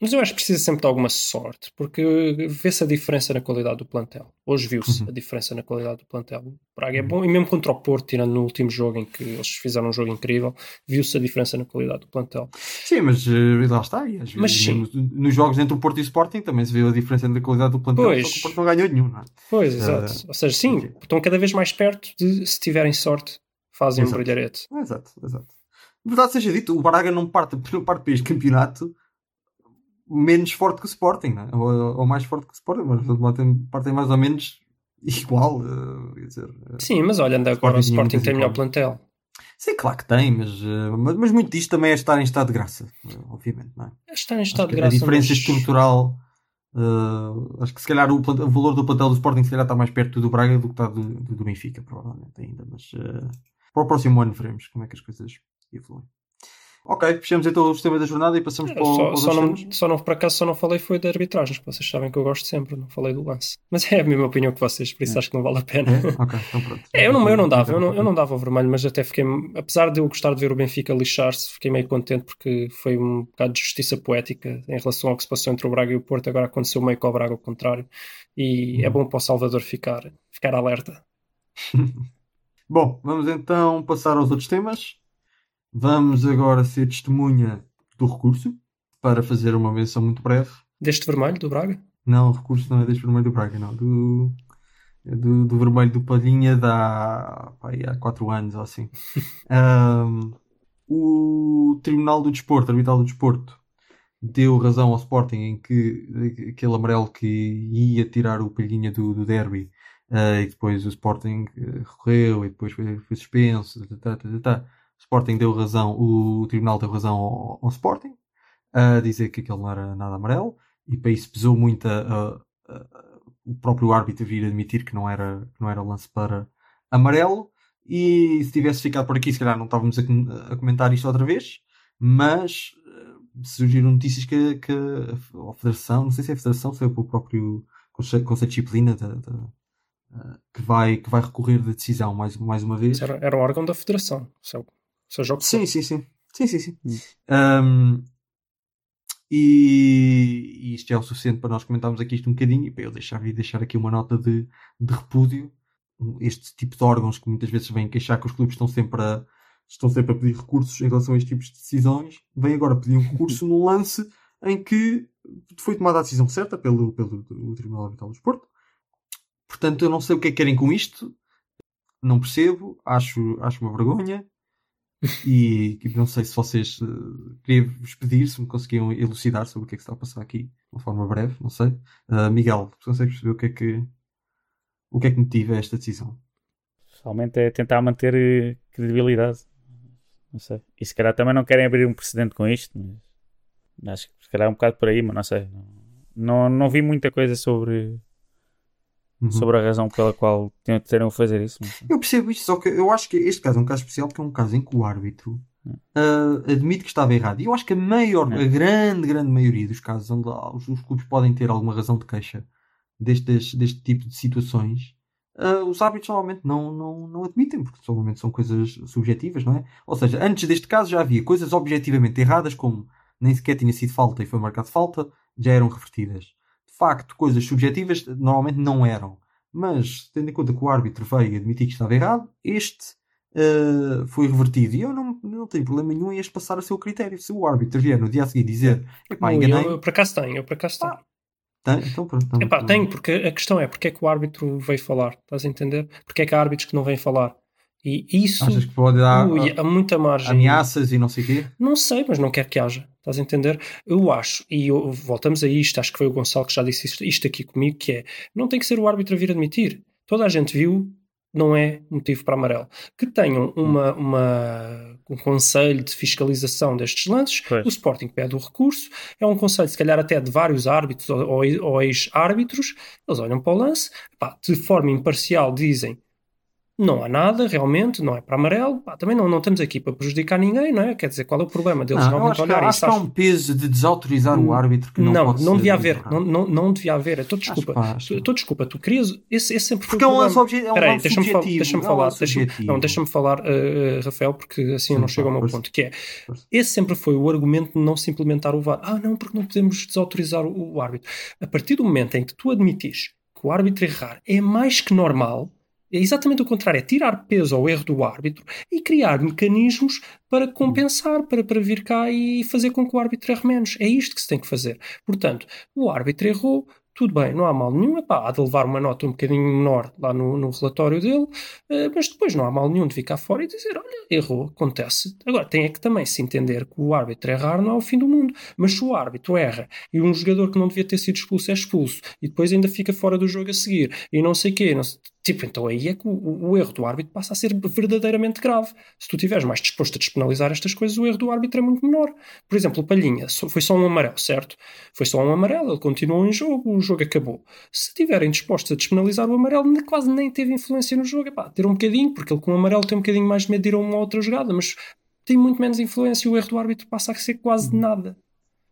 Mas eu acho que precisa sempre de alguma sorte, porque vê-se a diferença na qualidade do plantel. Hoje viu-se Uhum. a diferença na qualidade do plantel. O Braga é bom, e mesmo contra o Porto, tirando no último jogo em que eles fizeram um jogo incrível, viu-se a diferença na qualidade do plantel. Sim, mas eh, lá está. Às Mas vezes, sim. mesmo nos jogos entre o Porto e o Sporting também se vê a diferença entre a qualidade do plantel. Pois. Só que o Porto não ganhou nenhum, não é? Pois, exato. Ou seja, sim, ok. estão cada vez mais perto de, se tiverem sorte, fazem um Exato. brilharete. Exato, exato. Verdade seja dito, o Braga não parte, não parte para este campeonato menos forte que o Sporting, não é? ou, ou mais forte que o Sporting, mas partem, partem mais ou menos igual. eh, dizer, eh, Sim, mas olha, agora o Sporting muitas tem melhor plantel. Sim, claro que tem, mas, eh, mas, mas muito disto também é estar em estado de graça, obviamente, não é? Está em Acho estado de graça. a diferença mas- estrutural, eh, acho que se calhar o, o valor do plantel do Sporting se calhar está mais perto do Braga do que está do, do, Benfica, provavelmente ainda, mas eh, para o próximo ano veremos como é que as coisas evoluem. Ok, fechamos então o sistema da jornada e passamos para, o- Só, para os só, outros não, temas. só não, por acaso, só não falei foi de arbitragens, que vocês sabem que eu gosto sempre, não falei do lance. Mas é a mesma opinião que vocês, por isso acho que não vale a pena. É? Ok, então pronto. É, eu não, eu não dava, eu não, eu não dava o vermelho, mas até fiquei, apesar de eu gostar de ver o Benfica lixar-se, fiquei meio contente porque foi um bocado de justiça poética em relação ao que se passou entre o Braga e o Porto, agora aconteceu meio com o Braga ao contrário, e é bom para o Salvador ficar, ficar alerta. Bom, vamos então passar aos outros temas. Vamos agora ser testemunha do recurso para fazer uma menção muito breve. Deste vermelho do Braga? Não, o recurso não é deste vermelho do Braga, não. Do, é do, do vermelho do Palhinha da, pá, aí há 4 anos ou assim. Ahm, o Tribunal do Desporto, Arbitral do Desporto, deu razão ao Sporting em que aquele amarelo que ia tirar o Palhinha do, do derby ah, e depois o Sporting eh, recorreu e depois foi, foi suspenso. tá, tá, tá, tá. Sporting deu razão, o Tribunal deu razão ao, ao Sporting a dizer que aquele não era nada amarelo e para isso pesou muito a- a- a- o próprio árbitro vir admitir que não era, que não era lance para amarelo e se tivesse ficado por aqui se calhar não estávamos a, com- a comentar isto outra vez mas eh, surgiram notícias que, que a Federação, não sei se é a Federação se é o próprio Conselho, de Disciplina da- da- eh, que, vai, que vai recorrer da decisão mais, mais uma vez. Era, era um órgão da Federação, se- seja o que for. Sim, sim, sim. Sim, sim, sim. Hum. Um, e, e isto é o suficiente para nós comentarmos aqui isto um bocadinho e para eu deixar, deixar aqui uma nota de, de repúdio. Este tipo de órgãos que muitas vezes vêm queixar que os clubes estão sempre a, estão sempre a pedir recursos em relação a estes tipos de decisões, vêm agora pedir um recurso num lance em que foi tomada a decisão certa pelo, pelo, pelo Tribunal Arbitral do Desporto. Portanto, eu não sei o que é que querem com isto, não percebo, acho, acho uma vergonha. E e não sei se vocês uh, queria vos pedir se me conseguiam elucidar sobre o que é que está a passar aqui de uma forma breve, não sei. Uh, Miguel, se consegues perceber o que é que o que é que motiva esta decisão? Pessoalmente é tentar manter eh, credibilidade. Não sei. E se calhar também não querem abrir um precedente com isto, mas acho que se calhar é um bocado por aí, mas não sei. Não, não vi muita coisa sobre, Uhum. sobre a razão pela qual terem de fazer isso. mas- Eu percebo isto, só que eu acho que este caso é um caso especial porque é um caso em que o árbitro uh, admite que estava errado. E eu acho que a maior, Hum. a grande, grande maioria dos casos onde os, os clubes podem ter alguma razão de queixa destes, deste tipo de situações, uh, os árbitros normalmente não, não, não admitem, porque normalmente são coisas subjetivas, não é? Ou seja, antes deste caso já havia coisas objetivamente erradas, como nem sequer tinha sido falta e foi marcado falta, já eram revertidas. Facto, coisas subjetivas normalmente não eram. Mas, tendo em conta que o árbitro veio admitir que estava errado, este uh, foi revertido. E eu não, não tenho problema nenhum em este passar a ser o critério. Se o árbitro vier no dia a seguir dizer Epá, Não, enganei, eu, eu por acaso tenho, eu por acaso tenho. tem, então pronto. Então, Epá, tenho, porque a questão é porque é que o árbitro veio falar, estás a entender? Porque é que há árbitros que não vêm falar? E isso Achas que pode dar ui, ah, há muita margem. ameaças e não sei o quê? Não sei, mas não quero que haja. Estás a entender? Eu acho, e eu- voltamos a isto, acho que foi o Gonçalo que já disse isto, isto aqui comigo, que é, não tem que ser o árbitro a vir admitir. Toda a gente viu não é motivo para amarelo. Que tenham uma, uma, um conselho de fiscalização destes lances, Pois. o Sporting pede o recurso, é um conselho se calhar até de vários árbitros ou, ou, ou ex-árbitros, eles olham para o lance, pá, de forma imparcial dizem não há nada, realmente, não é para amarelo. Pá, também não, não estamos aqui para prejudicar ninguém, não é? Quer dizer, qual é o problema deles Não, eu realmente acho olharem acho isso? que há Acho- um peso de desautorizar o árbitro que não, não, pode não devia haver, não, não, não devia haver. Então, desculpa, acho. então, desculpa, tu querias. Esse, esse sempre foi Porque é o um problema. obje- é um lance deixa-me deixa-me é um falar, lance deixa-me, subjetivo. não, deixa-me falar, uh, Rafael, porque assim eu Sim, não chego ao meu ponto, que é, esse sempre foi o argumento de não se implementar o VAR. Ah, não, porque não podemos desautorizar o, o árbitro. A partir do momento em que tu admites que o árbitro errar é mais que normal, é exatamente o contrário, é tirar peso ao erro do árbitro e criar mecanismos para compensar, para, para vir cá e fazer com que o árbitro erre menos. É isto que se tem que fazer. Portanto, o árbitro errou, tudo bem, não há mal nenhum, epá, há de levar uma nota um bocadinho menor lá no, no relatório dele, eh, mas depois não há mal nenhum de ficar fora e dizer, olha, errou, acontece. Agora, tem é que também se entender que o árbitro errar não é o fim do mundo, mas se o árbitro erra e um jogador que não devia ter sido expulso é expulso e depois ainda fica fora do jogo a seguir e não sei o quê, não sei- tipo, então aí é que o, o- erro do árbitro passa a ser verdadeiramente grave. Se tu estiveres mais disposto a despenalizar estas coisas, o erro do árbitro é muito menor. Por exemplo, o Palhinha foi só um amarelo, certo? Foi só um amarelo, ele continuou em jogo, jogo acabou. Se estiverem dispostos a despenalizar o amarelo, quase nem teve influência no jogo. Epá, ter um bocadinho, porque ele com o amarelo tem um bocadinho mais de medo de ir a uma outra jogada, mas tem muito menos influência e o erro do árbitro passa a ser quase nada.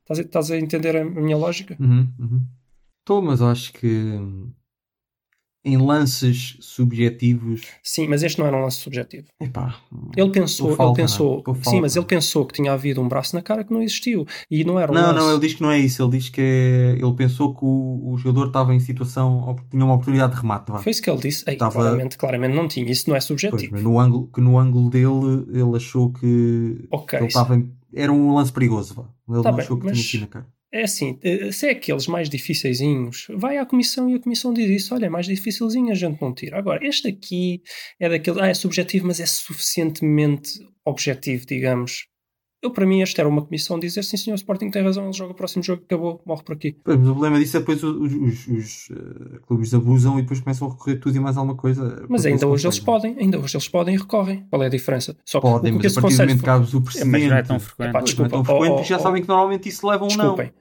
Estás a, estás a entender a minha lógica? Uhum, uhum. Estou, mas acho que hum, em lances subjetivos. Sim, mas este não era um lance subjetivo. Epá, Ele pensou, falta, ele pensou, sim, mas ele pensou que tinha havido um braço na cara que não existiu e não era um Não, lance. não, ele diz que não é isso. Ele diz que é- ele pensou que o, o jogador estava em situação, tinha uma oportunidade de remate. Vá. Foi isso que ele disse. Ei, Estava- claramente, claramente não tinha. Isso não é Pois, subjetivo. mas no ângulo, que no ângulo dele ele achou que Ok, ele estava em- era um lance perigoso. Vá. Ele Tá não bem, achou que mas- tinha aqui na cara. É assim, eh, se é aqueles mais dificeizinhos, vai à comissão e a comissão diz isso. Olha, é mais dificilzinho, a gente não tira. Agora, este aqui é daquele, ah, é subjetivo, mas é suficientemente objetivo, digamos. Eu, para mim, este era uma comissão dizer sim, senhor, o Sporting tem razão, ele joga o próximo jogo, acabou, morre por aqui. Pois, mas o problema disso é depois os, os- os, eh, clubes abusam e depois começam a recorrer tudo e mais alguma coisa. Mas ainda hoje eles podem, ainda hoje eles podem e recorrem. Qual é a diferença? Só que Podem, o que mas a partir do momento que há o É, precedente. mas não é tão frequente. Epá, não é tão Desculpa, frequente, oh, porque já oh, sabem que normalmente isso leva um não. Desculpem.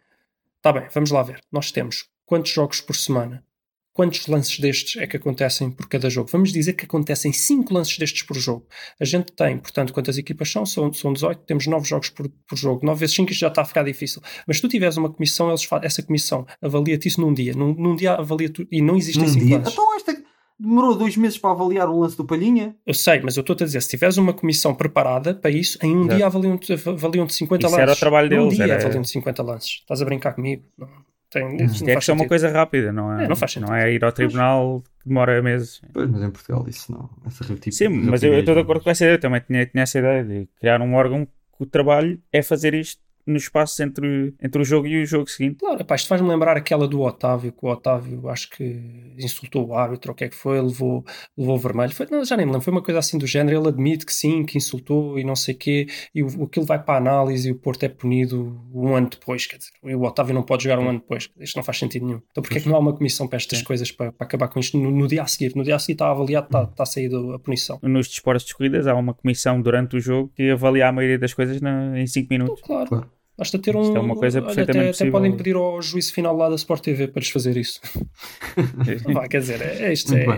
Está bem, vamos lá ver. Nós temos quantos jogos por semana? Quantos lances destes é que acontecem por cada jogo? Vamos dizer que acontecem 5 lances destes por jogo. A gente tem, portanto, quantas equipas são? São, são 18, temos 9 jogos por, por jogo. 9 vezes 5 isto já está a ficar difícil. Mas se tu tiveres uma comissão, eles essa comissão avalia-te isso num dia. Num, num dia avalia-te e não existem Num 5 dia. lances. Então esta demorou dois meses para avaliar o lance do Palhinha. Eu sei, mas eu estou a dizer, se tiveres uma comissão preparada para isso, em um Exato. dia avaliam-te avaliam 50 Isso lances. era o trabalho deles, dia era- avaliam-te 50 lances. Estás a brincar comigo? Não, tem, isso Isto não é faz que é uma coisa rápida, não é? É, não faz sentido. Não é ir ao tribunal que demora meses. Pois, mas em Portugal isso não. Essa tipo Sim, mas eu eu estou de acordo com essa ideia. Eu também tinha, tinha essa ideia de criar um órgão que o trabalho é fazer isto no espaço entre, entre o jogo e o jogo seguinte. Claro, epá, isto faz-me lembrar aquela do Otávio, que o Otávio acho que insultou o árbitro, ou o que é que foi, levou, levou vermelho. Foi, não, já nem me lembro, foi uma coisa assim do género. Ele admite que sim, que insultou e não sei o quê, e o, aquilo vai para a análise e o Porto é punido um ano depois. Quer dizer, e o Otávio não pode jogar um ano depois. Isto não faz sentido nenhum. Então, porquê é que não há uma comissão para estas Sim. coisas para, para acabar com isto no, no dia a seguir? No dia a seguir está avaliado, está, está a sair a punição. Nos desportos de corridas há uma comissão durante o jogo que avalia a maioria das coisas na- em 5 minutos. Claro. Claro. Basta ter um. Isto é uma coisa perfeitamente até, até podem pedir ao juízo final lá da Sport TV para lhes fazer isso. Vá, quer dizer, é, é isto é, é uma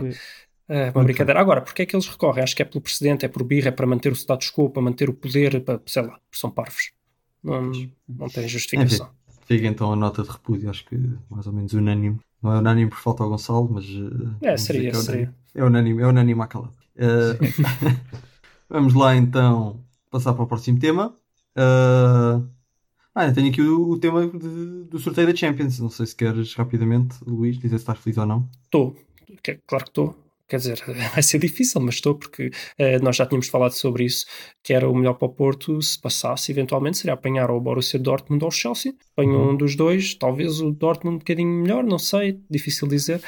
Muito brincadeira. Agora, porque é que eles recorrem? Acho que é pelo precedente, é por birra, é para manter o status quo, para manter o poder, para, sei lá, porque são parvos. Não, não tem justificação. Fica então a nota de repúdio, acho que mais ou menos unânime. Não é unânime por falta ao Gonçalo, mas. eh, É, vamos seria, que seria. É unânime, é unânime à calada. Eh, vamos lá então passar para o próximo tema. Eh, ah, eu tenho aqui o, o tema de- do sorteio da Champions. Não sei se queres rapidamente, Luís, dizer se estás feliz ou não. Estou, claro que estou. Quer dizer, vai ser difícil, mas estou, porque eh, nós já tínhamos falado sobre isso, que era o melhor para o Porto, se passasse, eventualmente, seria apanhar ou o Borussia Dortmund ou o Chelsea. Apanho Uhum. um dos dois, talvez o Dortmund um bocadinho melhor, não sei, difícil dizer.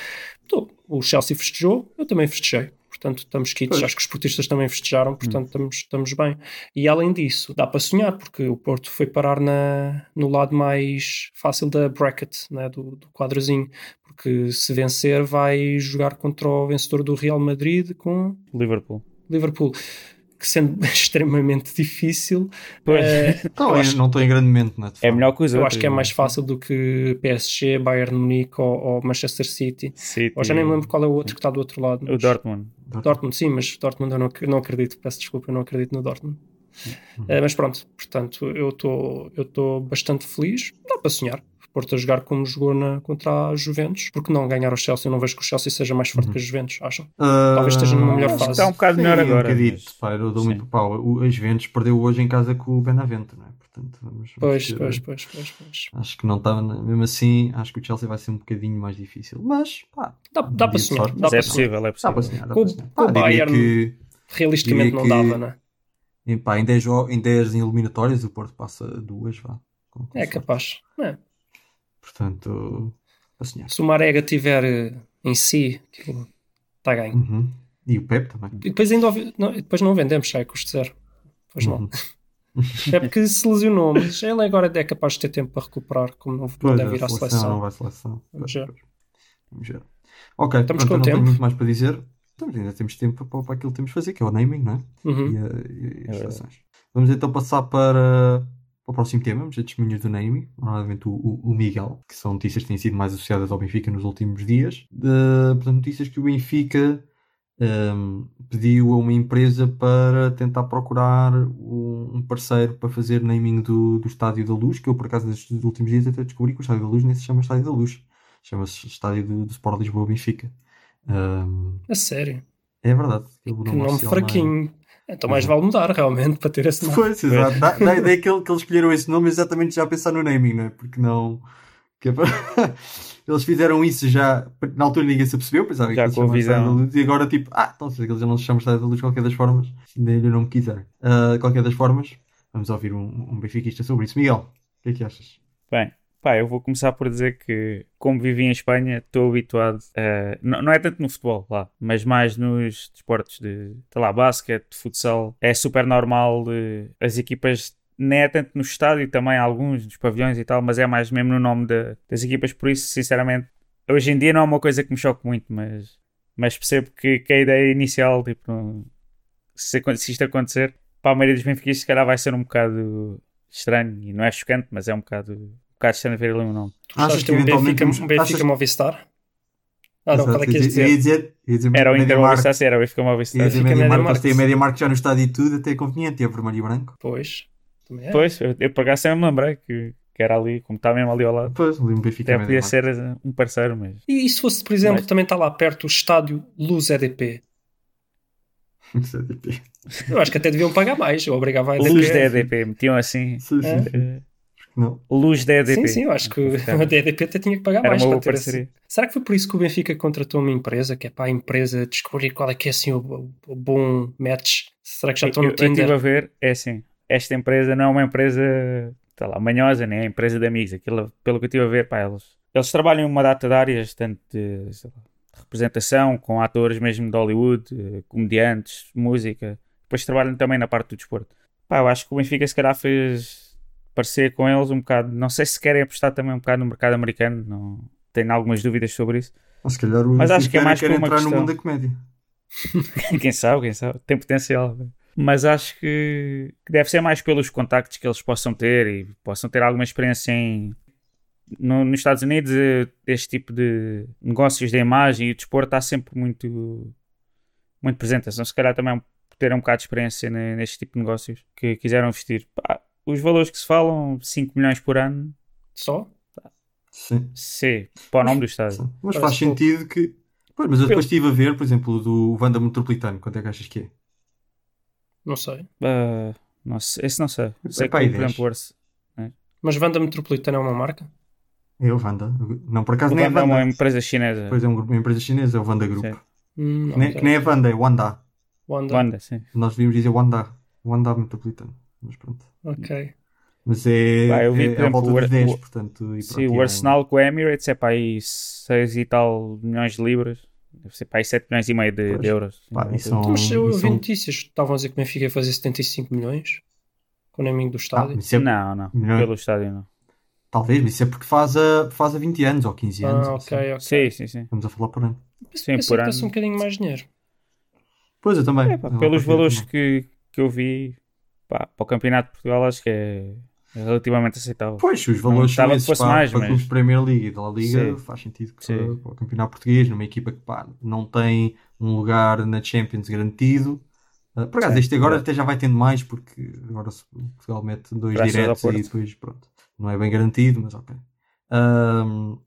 Estou. O Chelsea festejou, eu também festejei. Portanto, estamos quites. Pois. Acho que os portistas também festejaram, portanto, estamos, estamos bem. E além disso, dá para sonhar, porque o Porto foi parar na, no lado mais fácil da bracket, né, do, do quadrozinho. Porque se vencer vai jogar contra o vencedor do Real Madrid com Liverpool. Liverpool, sendo extremamente difícil, Pois. Então, é- acho- não estou em grande mente, né? de É facto. melhor que os eu acho que é mais fácil do que PSG, Bayern Munique ou, ou Manchester City. City, Ou já nem me lembro qual é o outro que está do outro lado. O mas- Dortmund. Dortmund, sim, mas Dortmund eu não, não acredito. Peço desculpa, eu não acredito no Dortmund. Uhum. Eh, mas pronto, portanto, eu estou eu estou bastante feliz. Dá para sonhar. Porto a jogar como jogou na, contra a Juventus. Porque não ganhar o Chelsea? Eu não vejo que o Chelsea seja mais Uhum. forte que a Juventus, acham? Ah, Talvez esteja numa melhor acho que fase. Está um bocado melhor agora. Um bocadito, mas- pá, eu dou muito pau. O- As Juventus perdeu hoje em casa com o Benavente, não é? Portanto, vamos, vamos Pois, ter- pois, pois, pois, pois. Acho que não estava, mesmo assim, acho que o Chelsea vai ser um bocadinho mais difícil. Mas, pá, Dá, dá para sonhar. Dá Mas para é sonhar. possível, é dá possível. para sonhar. Dá Com- para sonhar. com o Pá, diria Bayern, que, Realisticamente não que- dava, não é? em, pá, em 10, jo- em 10 eliminatórias o Porto passa duas, vá. com- com É sorte. capaz. É. Portanto, sonhar. Se o Marega tiver eh, em si, está ganho. Uhum. E o Pep também. E depois ainda ouvi- não, depois não vendemos, sai custo zero. Pois não. Uhum. É porque se lesionou, mas ele agora é capaz de ter tempo para recuperar, como não, Pois, deve ir à a seleção, seleção. não vai à seleção. Vamos ver. Vamos ver. Ok, Estamos pronto, com não tempo? tenho muito mais para dizer. Estamos, ainda temos tempo para, para aquilo que temos de fazer, que é o naming, não é? Uhum. E, a- e É as verdade. seleções. Vamos então passar para, para o próximo tema, vamos a testemunhas do naming, normalmente o, o, Miguel, que são notícias que têm sido mais associadas ao Benfica nos últimos dias. De, portanto, notícias que o Benfica hum, pediu a uma empresa para tentar procurar um, um parceiro para fazer naming do, do Estádio da Luz, que eu por acaso nestes últimos dias até descobri que o Estádio da Luz nem se chama Estádio da Luz, chama-se Estádio do, do Sport Lisboa Benfica. Hum, A sério. é verdade. Que nome oficial não é- fraquinho. Então mais vale mudar realmente para ter esse nome. Pois, exato. Dá, dá a ideia que, ele- que eles escolheram esse nome exatamente já a pensar no naming, não é? Porque não. que é para- eles fizeram isso já. Na altura ninguém se apercebeu, pensava Já que eles com a visão. da Luz, e agora tipo, ah, então se eles já não se chamam Estádio da Luz de qualquer das formas, nem-lhe o nome quiser. De qualquer das formas, vamos ouvir um, um benfiquista sobre isso. Miguel, o que é que achas? Bem, pá, eu vou começar por dizer que, como vivi em Espanha, estou habituado a. Não, não é tanto no futebol lá, mas mais nos desportos de, sei lá, basquete, futsal. É super normal eh, as equipas. Nem é tanto no estádio, também alguns nos pavilhões e tal, mas é mais mesmo no nome da- das equipas. Por isso, sinceramente, hoje em dia não é uma coisa que me choque muito, mas, mas percebo que, que a ideia inicial, tipo, se, se isto acontecer, para a maioria dos benfiquistas, se calhar vai ser um bocado estranho e não é chocante, mas é um bocado, estranho ver ali um nome. Tu gostaste de ter um Benfica, um Benfica achas- Movistar? Ah, não, qual é que ia dizer? dizer, ia dizer Era o Inter. Movistar, sim, era o Benfica Ia Movistar. dizer Fica Media Media Markt, Markt. eles têm a Media Markt já no estádio e tudo, até é conveniente, é vermelho e branco. Pois. Também é. Pois, eu, eu por acaso sempre me lembrei que, que era ali, como está mesmo ali ao lado. Depois, ali um Benfica Até podia ser uh, um parceiro, mas. E, e se fosse, por exemplo, Mas- também está lá perto o estádio Luz EDP? É tipo- Eu acho que até deviam pagar mais. Eu obrigava a EDP. Luz da EDP, metiam assim. Sim, sim, É. Não. Luz da EDP. Sim, sim, eu acho que Era a EDP até tinha que pagar uma mais para ter esse... Será que foi por isso que o Benfica contratou uma empresa, que é para a empresa descobrir qual é que é assim o, o- bom match? Será que já estão eu, no eu estive Tinder? a ver, é assim, esta empresa não é uma empresa, sei lá, manhosa, nem é empresa de amigos. Aquilo, pelo que eu estive a ver, pá, eles, eles trabalham em uma data de áreas, tanto de, sei lá, de representação, com atores mesmo de Hollywood, eh, comediantes, música. Depois trabalham também na parte do desporto. Pá, eu acho que o Benfica se calhar fez parecer com eles um bocado, não sei se querem apostar também um bocado no mercado americano, não tenho algumas dúvidas sobre isso. Ou se calhar o Mas acho que é mais por uma entrar no questão. mundo da comédia. quem sabe, quem sabe, tem potencial. Mas acho que, deve ser mais pelos contactos que eles possam ter e possam ter alguma experiência em. no- nos Estados Unidos, eh, este tipo de negócios de imagem e de desporto está sempre muito, muito presente. Então, se calhar também ter um bocado de experiência ne- neste tipo de negócios que quiseram investir. Pá, os valores que se falam, 5 milhões por ano, Só? Sim. sim, para o nome do estádio. sim. Mas Parece faz pouco. sentido que. Pois, mas eu depois estive a ver, por exemplo, o do Wanda Metropolitano. Quanto é que achas que é? Não sei. Ah, não sei, esse não sei. Sei que, pá, por exemplo, Arce- Mas Vanda Metropolitana é uma marca? É o Wanda. Não, por acaso o nem é Wanda é uma Wanda. empresa chinesa. Pois é um uma empresa chinesa, é o Wanda Group. Hum, Que nem, que nem é Wanda, é Wanda. Wanda. Wanda, sim. Nós devíamos dizer Wanda. Wanda Metropolitano. Mas pronto. Ok. Mas é, Pá, eu vi, é, por é à exemplo, volta o de Ar- 10, o- portanto. e Sim, pronto, o é Arsenal com o Emirates é para aí 6 e tal milhões de libras. Deve ser para aí 7 milhões e meio de, Pois. de euros. Pá, e são- Então, mas eu e ouvi são- notícias que estavam a dizer que o Benfica ia fazer 75 milhões com o naming do Ah, estádio. isso é- Não, não, Não. pelo estádio não. Talvez, mas isso é porque faz a, faz a 20 anos ou 15 anos. Ah, ok, assim. ok. Sim, sim, sim. Estamos a falar por ano. Sim, Pensei por ano. um bocadinho mais dinheiro. Pois eu também. É, pá, Eu pelos valores também. que, que eu vi pá, para o Campeonato de Portugal, acho que é relativamente aceitável. Pois, os valores são esses para, mais, para mas- clubes de Premier League e da La Liga, Sim. faz sentido que Sim. para, o campeonato português, numa equipa que pá, não tem um lugar na Champions garantido. Ah, por acaso, este agora até já vai tendo mais, porque agora Portugal mete dois Graças diretos e depois, pronto, não é bem garantido, mas ok. Ahm,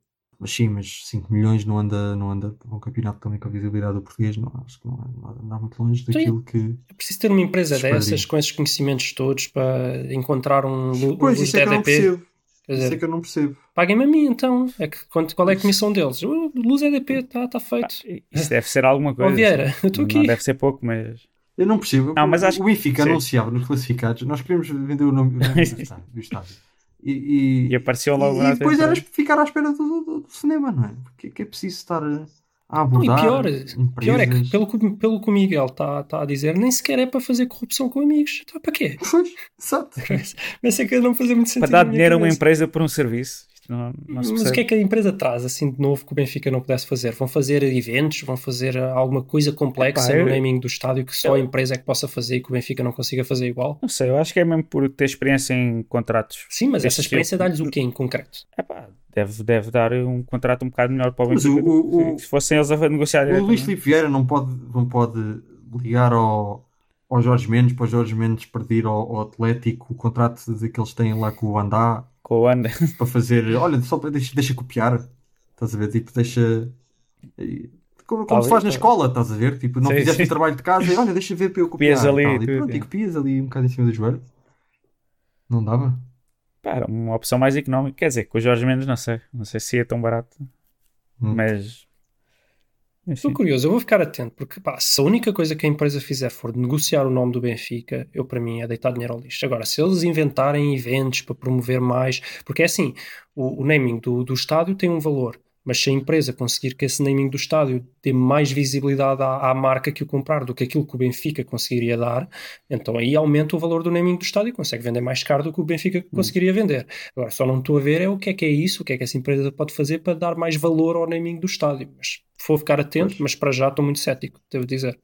mas sim, mas 5 milhões não anda, não anda para um campeonato também com a visibilidade do português, não, acho que não anda, anda muito longe Então, daquilo que. É preciso ter uma empresa dessas com esses conhecimentos todos para encontrar um, um Pois, luz isso é que eu não EDP. percebo. Quer Isso é que eu não percebo. paguem-me a mim então. É que, quanto, qual é a comissão deles? Uh, Luz EDP, está tá feito. Isso deve ser alguma coisa. Vieira, eu estou Não aqui. deve ser pouco, mas. Eu não percebo. Não, mas o, acho o Benfica anunciava nos classificados, nós queríamos vender o nome, o nome do estádio. E, e, E apareceu logo e- e depois era ficar à espera do, do- do cinema, não é? Porque é que é preciso estar a, a Não, e abordar pior, empresas. pior é que, pelo, que- pelo que o Miguel está tá a dizer, nem sequer é para fazer corrupção com amigos. Então, para quê? Pois, exato. Mas é que não fazer muito sentido. Para dar dinheiro a uma empresa por um serviço. Não, não se Mas o que é que a empresa traz assim de novo que o Benfica não pudesse fazer? Vão fazer eventos? Vão fazer uh, alguma coisa complexa Epá, no naming do estádio que só a empresa é que possa fazer e que o Benfica não consiga fazer igual? Não sei, eu acho que é mesmo por ter experiência em contratos. Sim, mas essa experiência tipo. dá-lhes o quê em concreto? Epá, deve, deve dar um contrato um bocado melhor para o Mas Benfica. o- o- o- se fossem eles a negociar O. Luís Filipe Vieira não pode, não pode ligar ao, ao Jorge Mendes para o Jorge Mendes perder ao, ao Atlético o contrato de que eles têm lá com o Andá Com o Anda. para fazer. Olha, só para, deixa, deixa copiar. Estás a ver? Tipo, deixa. Como, como Talvez, se faz na talvez. escola, estás a ver? Tipo, não Sim, fizeste sim. o trabalho de casa e olha, deixa ver para eu copiar. Copias ali e tudo, pronto, e copias ali um bocado em cima do joelho. Não dava? Pá, era uma opção mais económica. Quer dizer, com o Jorge Mendes não sei. Não sei se é tão barato. Hum. Mas. Estou curioso, eu vou ficar atento, porque pá, se a única coisa que a empresa fizer for negociar o nome do Benfica, eu para mim é deitar dinheiro ao lixo. Agora, se eles inventarem eventos para promover mais, porque é assim, o, o naming do, do estádio tem um valor, mas se a empresa conseguir que esse naming do estádio dê mais visibilidade à, à marca que o comprar do que aquilo que o Benfica conseguiria dar, então aí aumenta o valor do naming do estádio e consegue vender mais caro do que o Benfica conseguiria vender. Agora, só não estou a ver é o que é que é isso, o que é que essa empresa pode fazer para dar mais valor ao naming do estádio. Mas vou ficar atento, Pois. mas para já estou muito cético, devo dizer.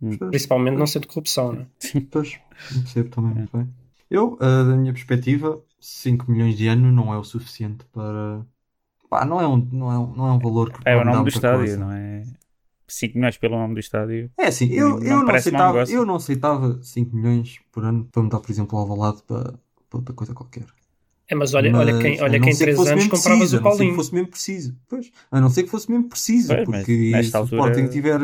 Hum. Principalmente não sendo corrupção, né? Pois, não percebo também muito bem. Eu, ah, da minha perspectiva, 5 milhões de ano não é o suficiente para. Pá, não é um, não é um, não é um valor que É o nome do estádio, coisa. não é? 5 milhões pelo nome do estádio. É assim, eu, Não eu, não aceitava, eu não aceitava 5 milhões por ano para me dar, por exemplo, ao Alvalade para, para outra coisa qualquer. É, mas olha, Mas, olha quem, olha quem ser que três fosse anos mesmo compravas preciso, o A não ser que Paulinho. fosse mesmo preciso. Pois, a não ser que fosse mesmo preciso, Pois, porque se o altura- Sporting estiver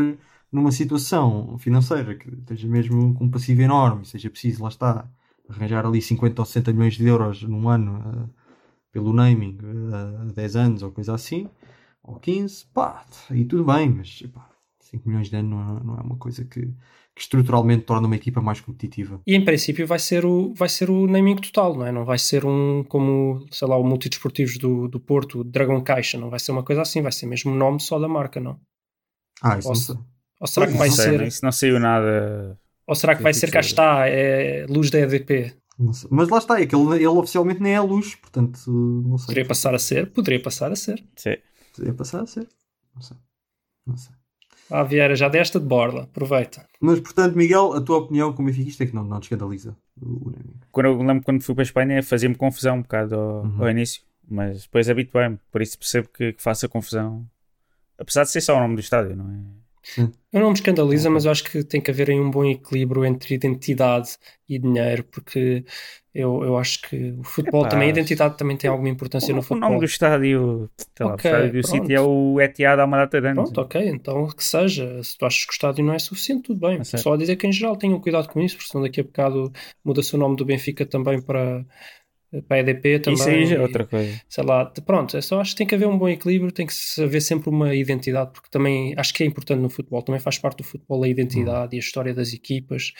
numa situação financeira que esteja mesmo com um passivo enorme, seja preciso, lá está, arranjar ali 50 ou 60 milhões de euros num ano eh, pelo naming, eh, a 10 anos ou coisa assim, ou 15, pá, aí tudo bem, mas pá, 5 milhões de ano não é, não é uma coisa que, que estruturalmente torna uma equipa mais competitiva. E em princípio vai ser o, vai ser o naming total, não é? Não vai ser um como, sei lá, o Multidesportivos do, do Porto, o Dragão Caixa, não vai ser uma coisa assim, vai ser mesmo o nome só da marca, não? Ah, isso não Posso- sei. Ou será que vai Não sei, ser, não- isso não saiu nada. ou será que vai ser cá está, é luz da EDP? Mas lá está, é que ele, ele oficialmente nem é a luz, portanto, não sei. Poderia passar a ser, poderia passar a ser. Sim. Poderia passar a ser. Não sei. Não sei. Ah, Vieira, já desta de borla, aproveita. Mas, portanto, Miguel, a tua opinião como benfiquista é que não, não te escandaliza o. Quando eu lembro quando fui para a Espanha fazia-me confusão um bocado ao, Uhum. ao início, mas depois habituei-me, por isso percebo que, que faça confusão. Apesar de ser só o nome do estádio, não é? Eu não me escandaliza, mas eu acho que tem que haver aí um bom equilíbrio entre identidade e dinheiro, porque eu, eu acho que o futebol Epá, também, a identidade também tem alguma importância no O futebol. nome do estádio, sei lá, o estádio do pronto. City é o Etihad há uma data de. Pronto, ok, então que seja. Se tu achas que o estádio não é suficiente, tudo bem. Certo. Só a dizer que em geral tenham cuidado com isso, porque senão daqui a bocado muda-se o nome do Benfica também para, para a EDP também. Isso aí já é outra coisa. Sei lá, pronto, eu só acho que tem que haver um bom equilíbrio, tem que haver sempre uma identidade, porque também acho que é importante no futebol, também faz parte do futebol a identidade e a história das equipas.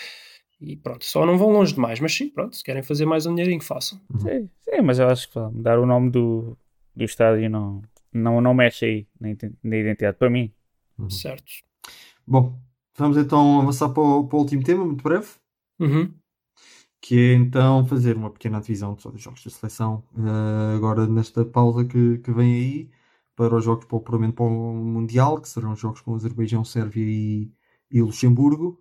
E pronto, só não vão longe demais, mas sim, pronto, se querem fazer mais um dinheirinho, façam. Sim, sim, mas eu acho que mudar o nome do, do estádio não, não, não mexe aí na, ident- na identidade. Para mim, Certo. Bom, vamos então avançar para o, para o último tema, muito breve. Uhum. Que é então fazer uma pequena divisão de jogos da seleção eh, agora nesta pausa que, que vem aí para os jogos para o para o Mundial, que serão os jogos com Azerbaijão, Sérvia e, e Luxemburgo.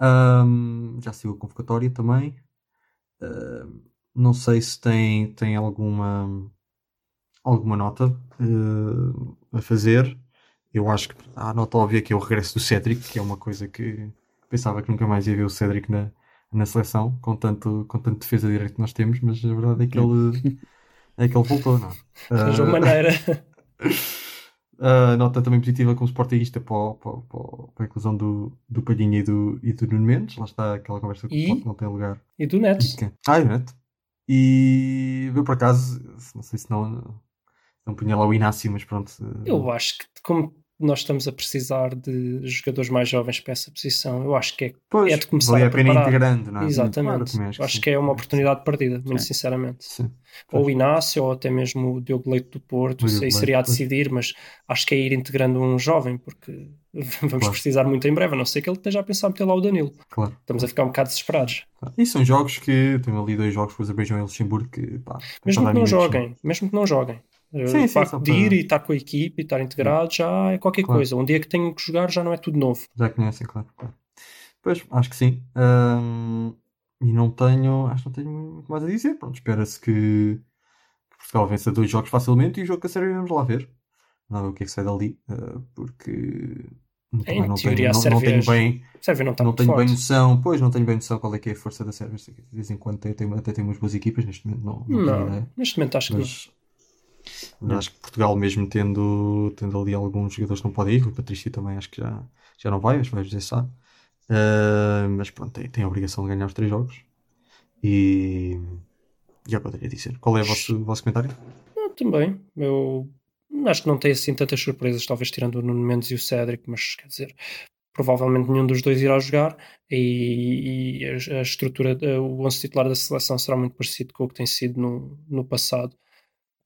Ahm, já saiu a convocatória também. Ahm, não sei se tem, tem alguma, alguma nota eh, a fazer. Eu acho que a nota óbvia que é o regresso do Cédric, que é uma coisa que pensava que nunca mais ia ver o Cédric na, na seleção, com tanto, com tanto defesa direito que nós temos, mas a verdade é que ele, é que ele voltou, não é? Arranjou Ah, maneira. a nota também positiva como sportingista para, para, para, para a inclusão do, do Palhinha e do, e do Nuno Mendes. Lá está aquela conversa que E? não tem lugar. E do Neto. Ah, e o Neto. E eu por acaso, não sei se não, não punha lá o Inácio, mas pronto. Eu acho que como nós estamos a precisar de jogadores mais jovens para essa posição, eu acho que é, pois, é de começar valia a a pena preparar. integrando, não é? Claro, Exatamente. eu acho sim. que é uma oportunidade perdida, muito sinceramente. Sim. Ou o Inácio, ou até mesmo o Diogo Leite do Porto, isso aí seria a decidir, mas acho que é ir integrando um jovem, porque vamos Claro. precisar muito em breve, a não ser que ele esteja a pensar meter lá o Danilo. Claro. Estamos a ficar um bocado desesperados. claro. E são jogos que. Tenho ali dois jogos com o Azerbaijão e o Luxemburgo que. Pá, Mesmo que não joguem, mesmo que não joguem. Eh, Sim, o sim, facto só de para- ir e estar com a equipe e estar integrado já é qualquer Claro. coisa. Um dia que tenham que jogar já não é tudo novo. Já conhecem, claro. claro. Pois, acho que sim. E não tenho, acho que não tenho muito mais a dizer. Pronto, espera-se que, que Portugal vença dois jogos facilmente e o jogo que a série vamos lá ver. Não ver o que é que sai dali, ah, porque não, teoria, tenho, a não, não Sérvia tenho bem, Sérvia não está não tenho bem forte. noção, pois não tenho bem noção qual é que é a força da Sérvia. De vez em quando tem, tem- até tem umas boas equipas, neste momento não, não, tenho Não, ideia. neste momento acho que não. Mas, mas acho que Portugal, mesmo tendo, tendo ali alguns jogadores que não podem ir, o Patrício também acho que já, já não vai, que vai José Sá. Ah, mas pronto, tem, tem a obrigação de ganhar os três jogos. E já poderia dizer. Qual é o vosso, vosso comentário? Ah, também. Eu acho que não tem assim tantas surpresas, talvez tirando o Nuno Mendes e o Cédric, mas quer dizer, provavelmente nenhum dos dois irá jogar e, e a, a estrutura, o 11 titular da seleção será muito parecido com o que tem sido no, no passado.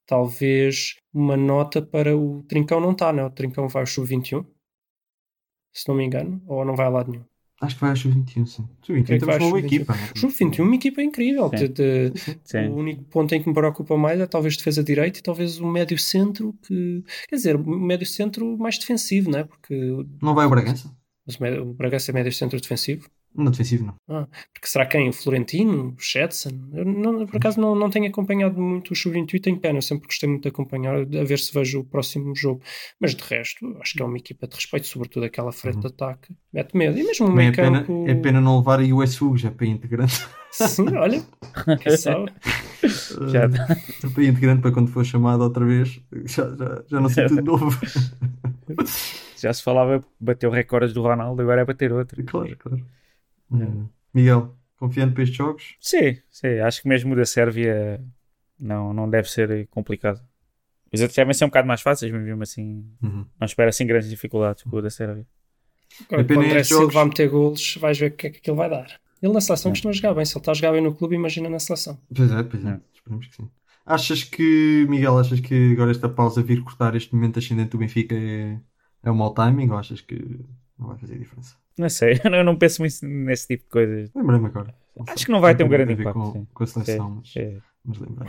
Talvez uma nota para o Trincão não está, né? O Trincão vai ao sub-21, se não me engano, ou não vai a lado nenhum. Acho que vai ao Sub-21, sim. Sub-21 Creio que temos uma ao boa Sub-21. equipa. O sub-21 é uma equipa incrível. Sim. de- de- Sim. O único ponto em que me preocupa mais é talvez defesa direita e talvez o médio centro que quer dizer, o médio centro mais defensivo, não é? Porque Não vai o Bragança? mas o Bragança é médio centro defensivo. Não, defensivo não. Ah, porque será quem? O Florentino? O Shetson? Eu não- por acaso não, não tenho acompanhado muito o sub-21 e tenho pena. Eu sempre gostei muito de acompanhar, a ver se vejo o próximo jogo. Mas de resto, acho que é uma equipa de respeito, sobretudo aquela frente de ataque. Mete medo. E mesmo o meio é pena, campo. é pena não levar aí o SU já para integrante. Sim, olha. Quem sabe? Já para integrante para quando for chamado outra vez. Já, já, já não sei tudo de novo. Já se falava, bateu recordes do Ronaldo, agora é bater outro. Claro, claro. Hum. Miguel, confiante para estes jogos? Sim, sim, acho que mesmo o da Sérvia não, não deve ser complicado. Os outros devem ser um bocado mais fáceis, mas mesmo assim Uhum. não espero assim grandes dificuldades com o da Sérvia. Agora, quando o André Silva a meter golos, vais ver o que é que aquilo vai dar. Ele na seleção costuma jogar bem. Se ele está a jogar bem no clube, imagina na seleção. Pois é, pois é. É. Esperemos que sim. Achas que, Miguel, achas que agora esta pausa vir cortar este momento ascendente do Benfica é, é um mau timing ou achas que não vai fazer diferença? Não sei, eu não, penso muito nesse tipo de coisas. Lembrei-me agora. Acho que não vai ter um grande a impacto, Com, sim. com a seleção, mas, É, mas lembrei.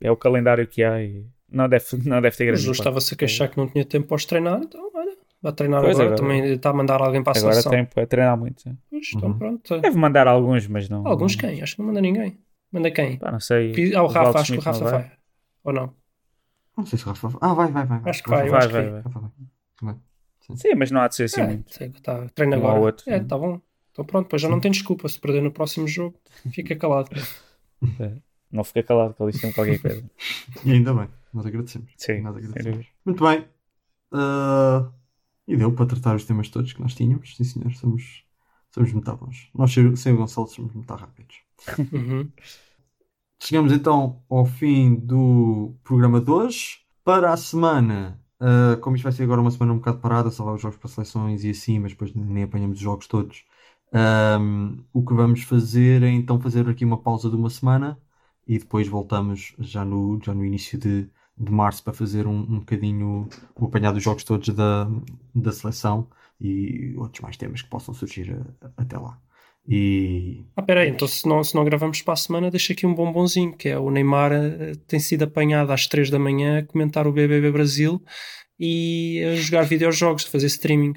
é o calendário que há e não deve, não deve ter O grande Jus impacto. estava-se a queixar que não tinha tempo para os treinar, então olha, vai treinar agora. agora- Também está a mandar alguém para a Agora seleção. tem para treinar muito. sim. Então Uhum. pronto. Deve mandar alguns, mas não. Alguns quem? Acho que não manda ninguém. Manda quem? Pá, não sei. Pi- Ah, o Rafa, Valdo acho que o Rafa não vai. Ou não? Não sei se o Rafa. Ah, vai, vai, vai. Acho que vai, Vai, acho que vai, vai. vai. Rafa vai. Sim, mas não há de ser assim É, muito. sei que tá, treina Um agora. outro, é, sim. tá bom. Então pronto, depois já não tem desculpa. Se perder no próximo jogo, fica calado. Não fica calado, que eles têm qualquer coisa. E ainda bem. Nós agradecemos. Sim, Nós agradecemos. Muito bem. Ah, e deu para tratar os temas todos que nós tínhamos. Sim, senhor. Somos, somos muito bons. Nós, sem sem o Gonçalo, somos muito rápidos. Uhum. Chegamos então ao fim do programa de hoje. Para a semana, ah, como isto vai ser agora uma semana um bocado parada, só os jogos para seleções e assim, mas depois nem apanhamos os jogos todos. ahm, o que vamos fazer é então fazer aqui uma pausa de uma semana e depois voltamos já no, já no início de, de março para fazer um, um bocadinho o apanhado dos jogos todos da, da seleção e outros mais temas que possam surgir a- a- até lá. E Ah, peraí, então se não, se não gravamos para a semana, deixa aqui um bombonzinho, que é o Neymar eh, tem sido apanhado às 3 da manhã a comentar o BBB Brasil e a jogar videojogos, a fazer streaming.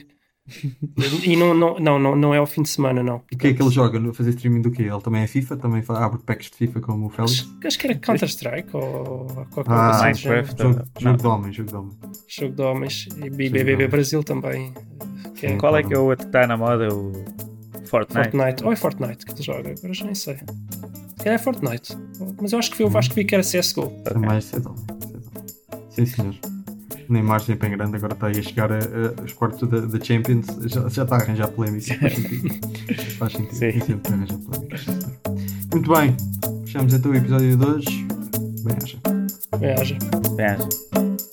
e não, não, não, não, não é ao fim de semana, não. o que é que ele joga? No fazer streaming do quê? Ele também é FIFA? Também abre packs de FIFA como o Félix? Acho, acho que era Counter-Strike ou qualquer Ah, coisa assim género. Jogo, Não. jogo de homens, jogo de homens. Jogo de homens e BBB. Brasil também. Que é. Qual é que é o outro que está na moda? O Fortnite. Fortnite. Ou é Fortnite que ele joga? Agora já nem sei. Se calhar é Fortnite. Mas eu acho que vi, eu acho que, vi que era CSGO. É mais cedo. cedo. Sim, senhor. Neymar sempre em grande, agora está aí a chegar a, a- aos quartos da, da Champions, já, já está a arranjar polémica. Faz sentido. Faz sentido. Sim. Sempre polémica. Muito bem, fechamos então o episódio de hoje. Bem, acha. Bem, haja. Pensa.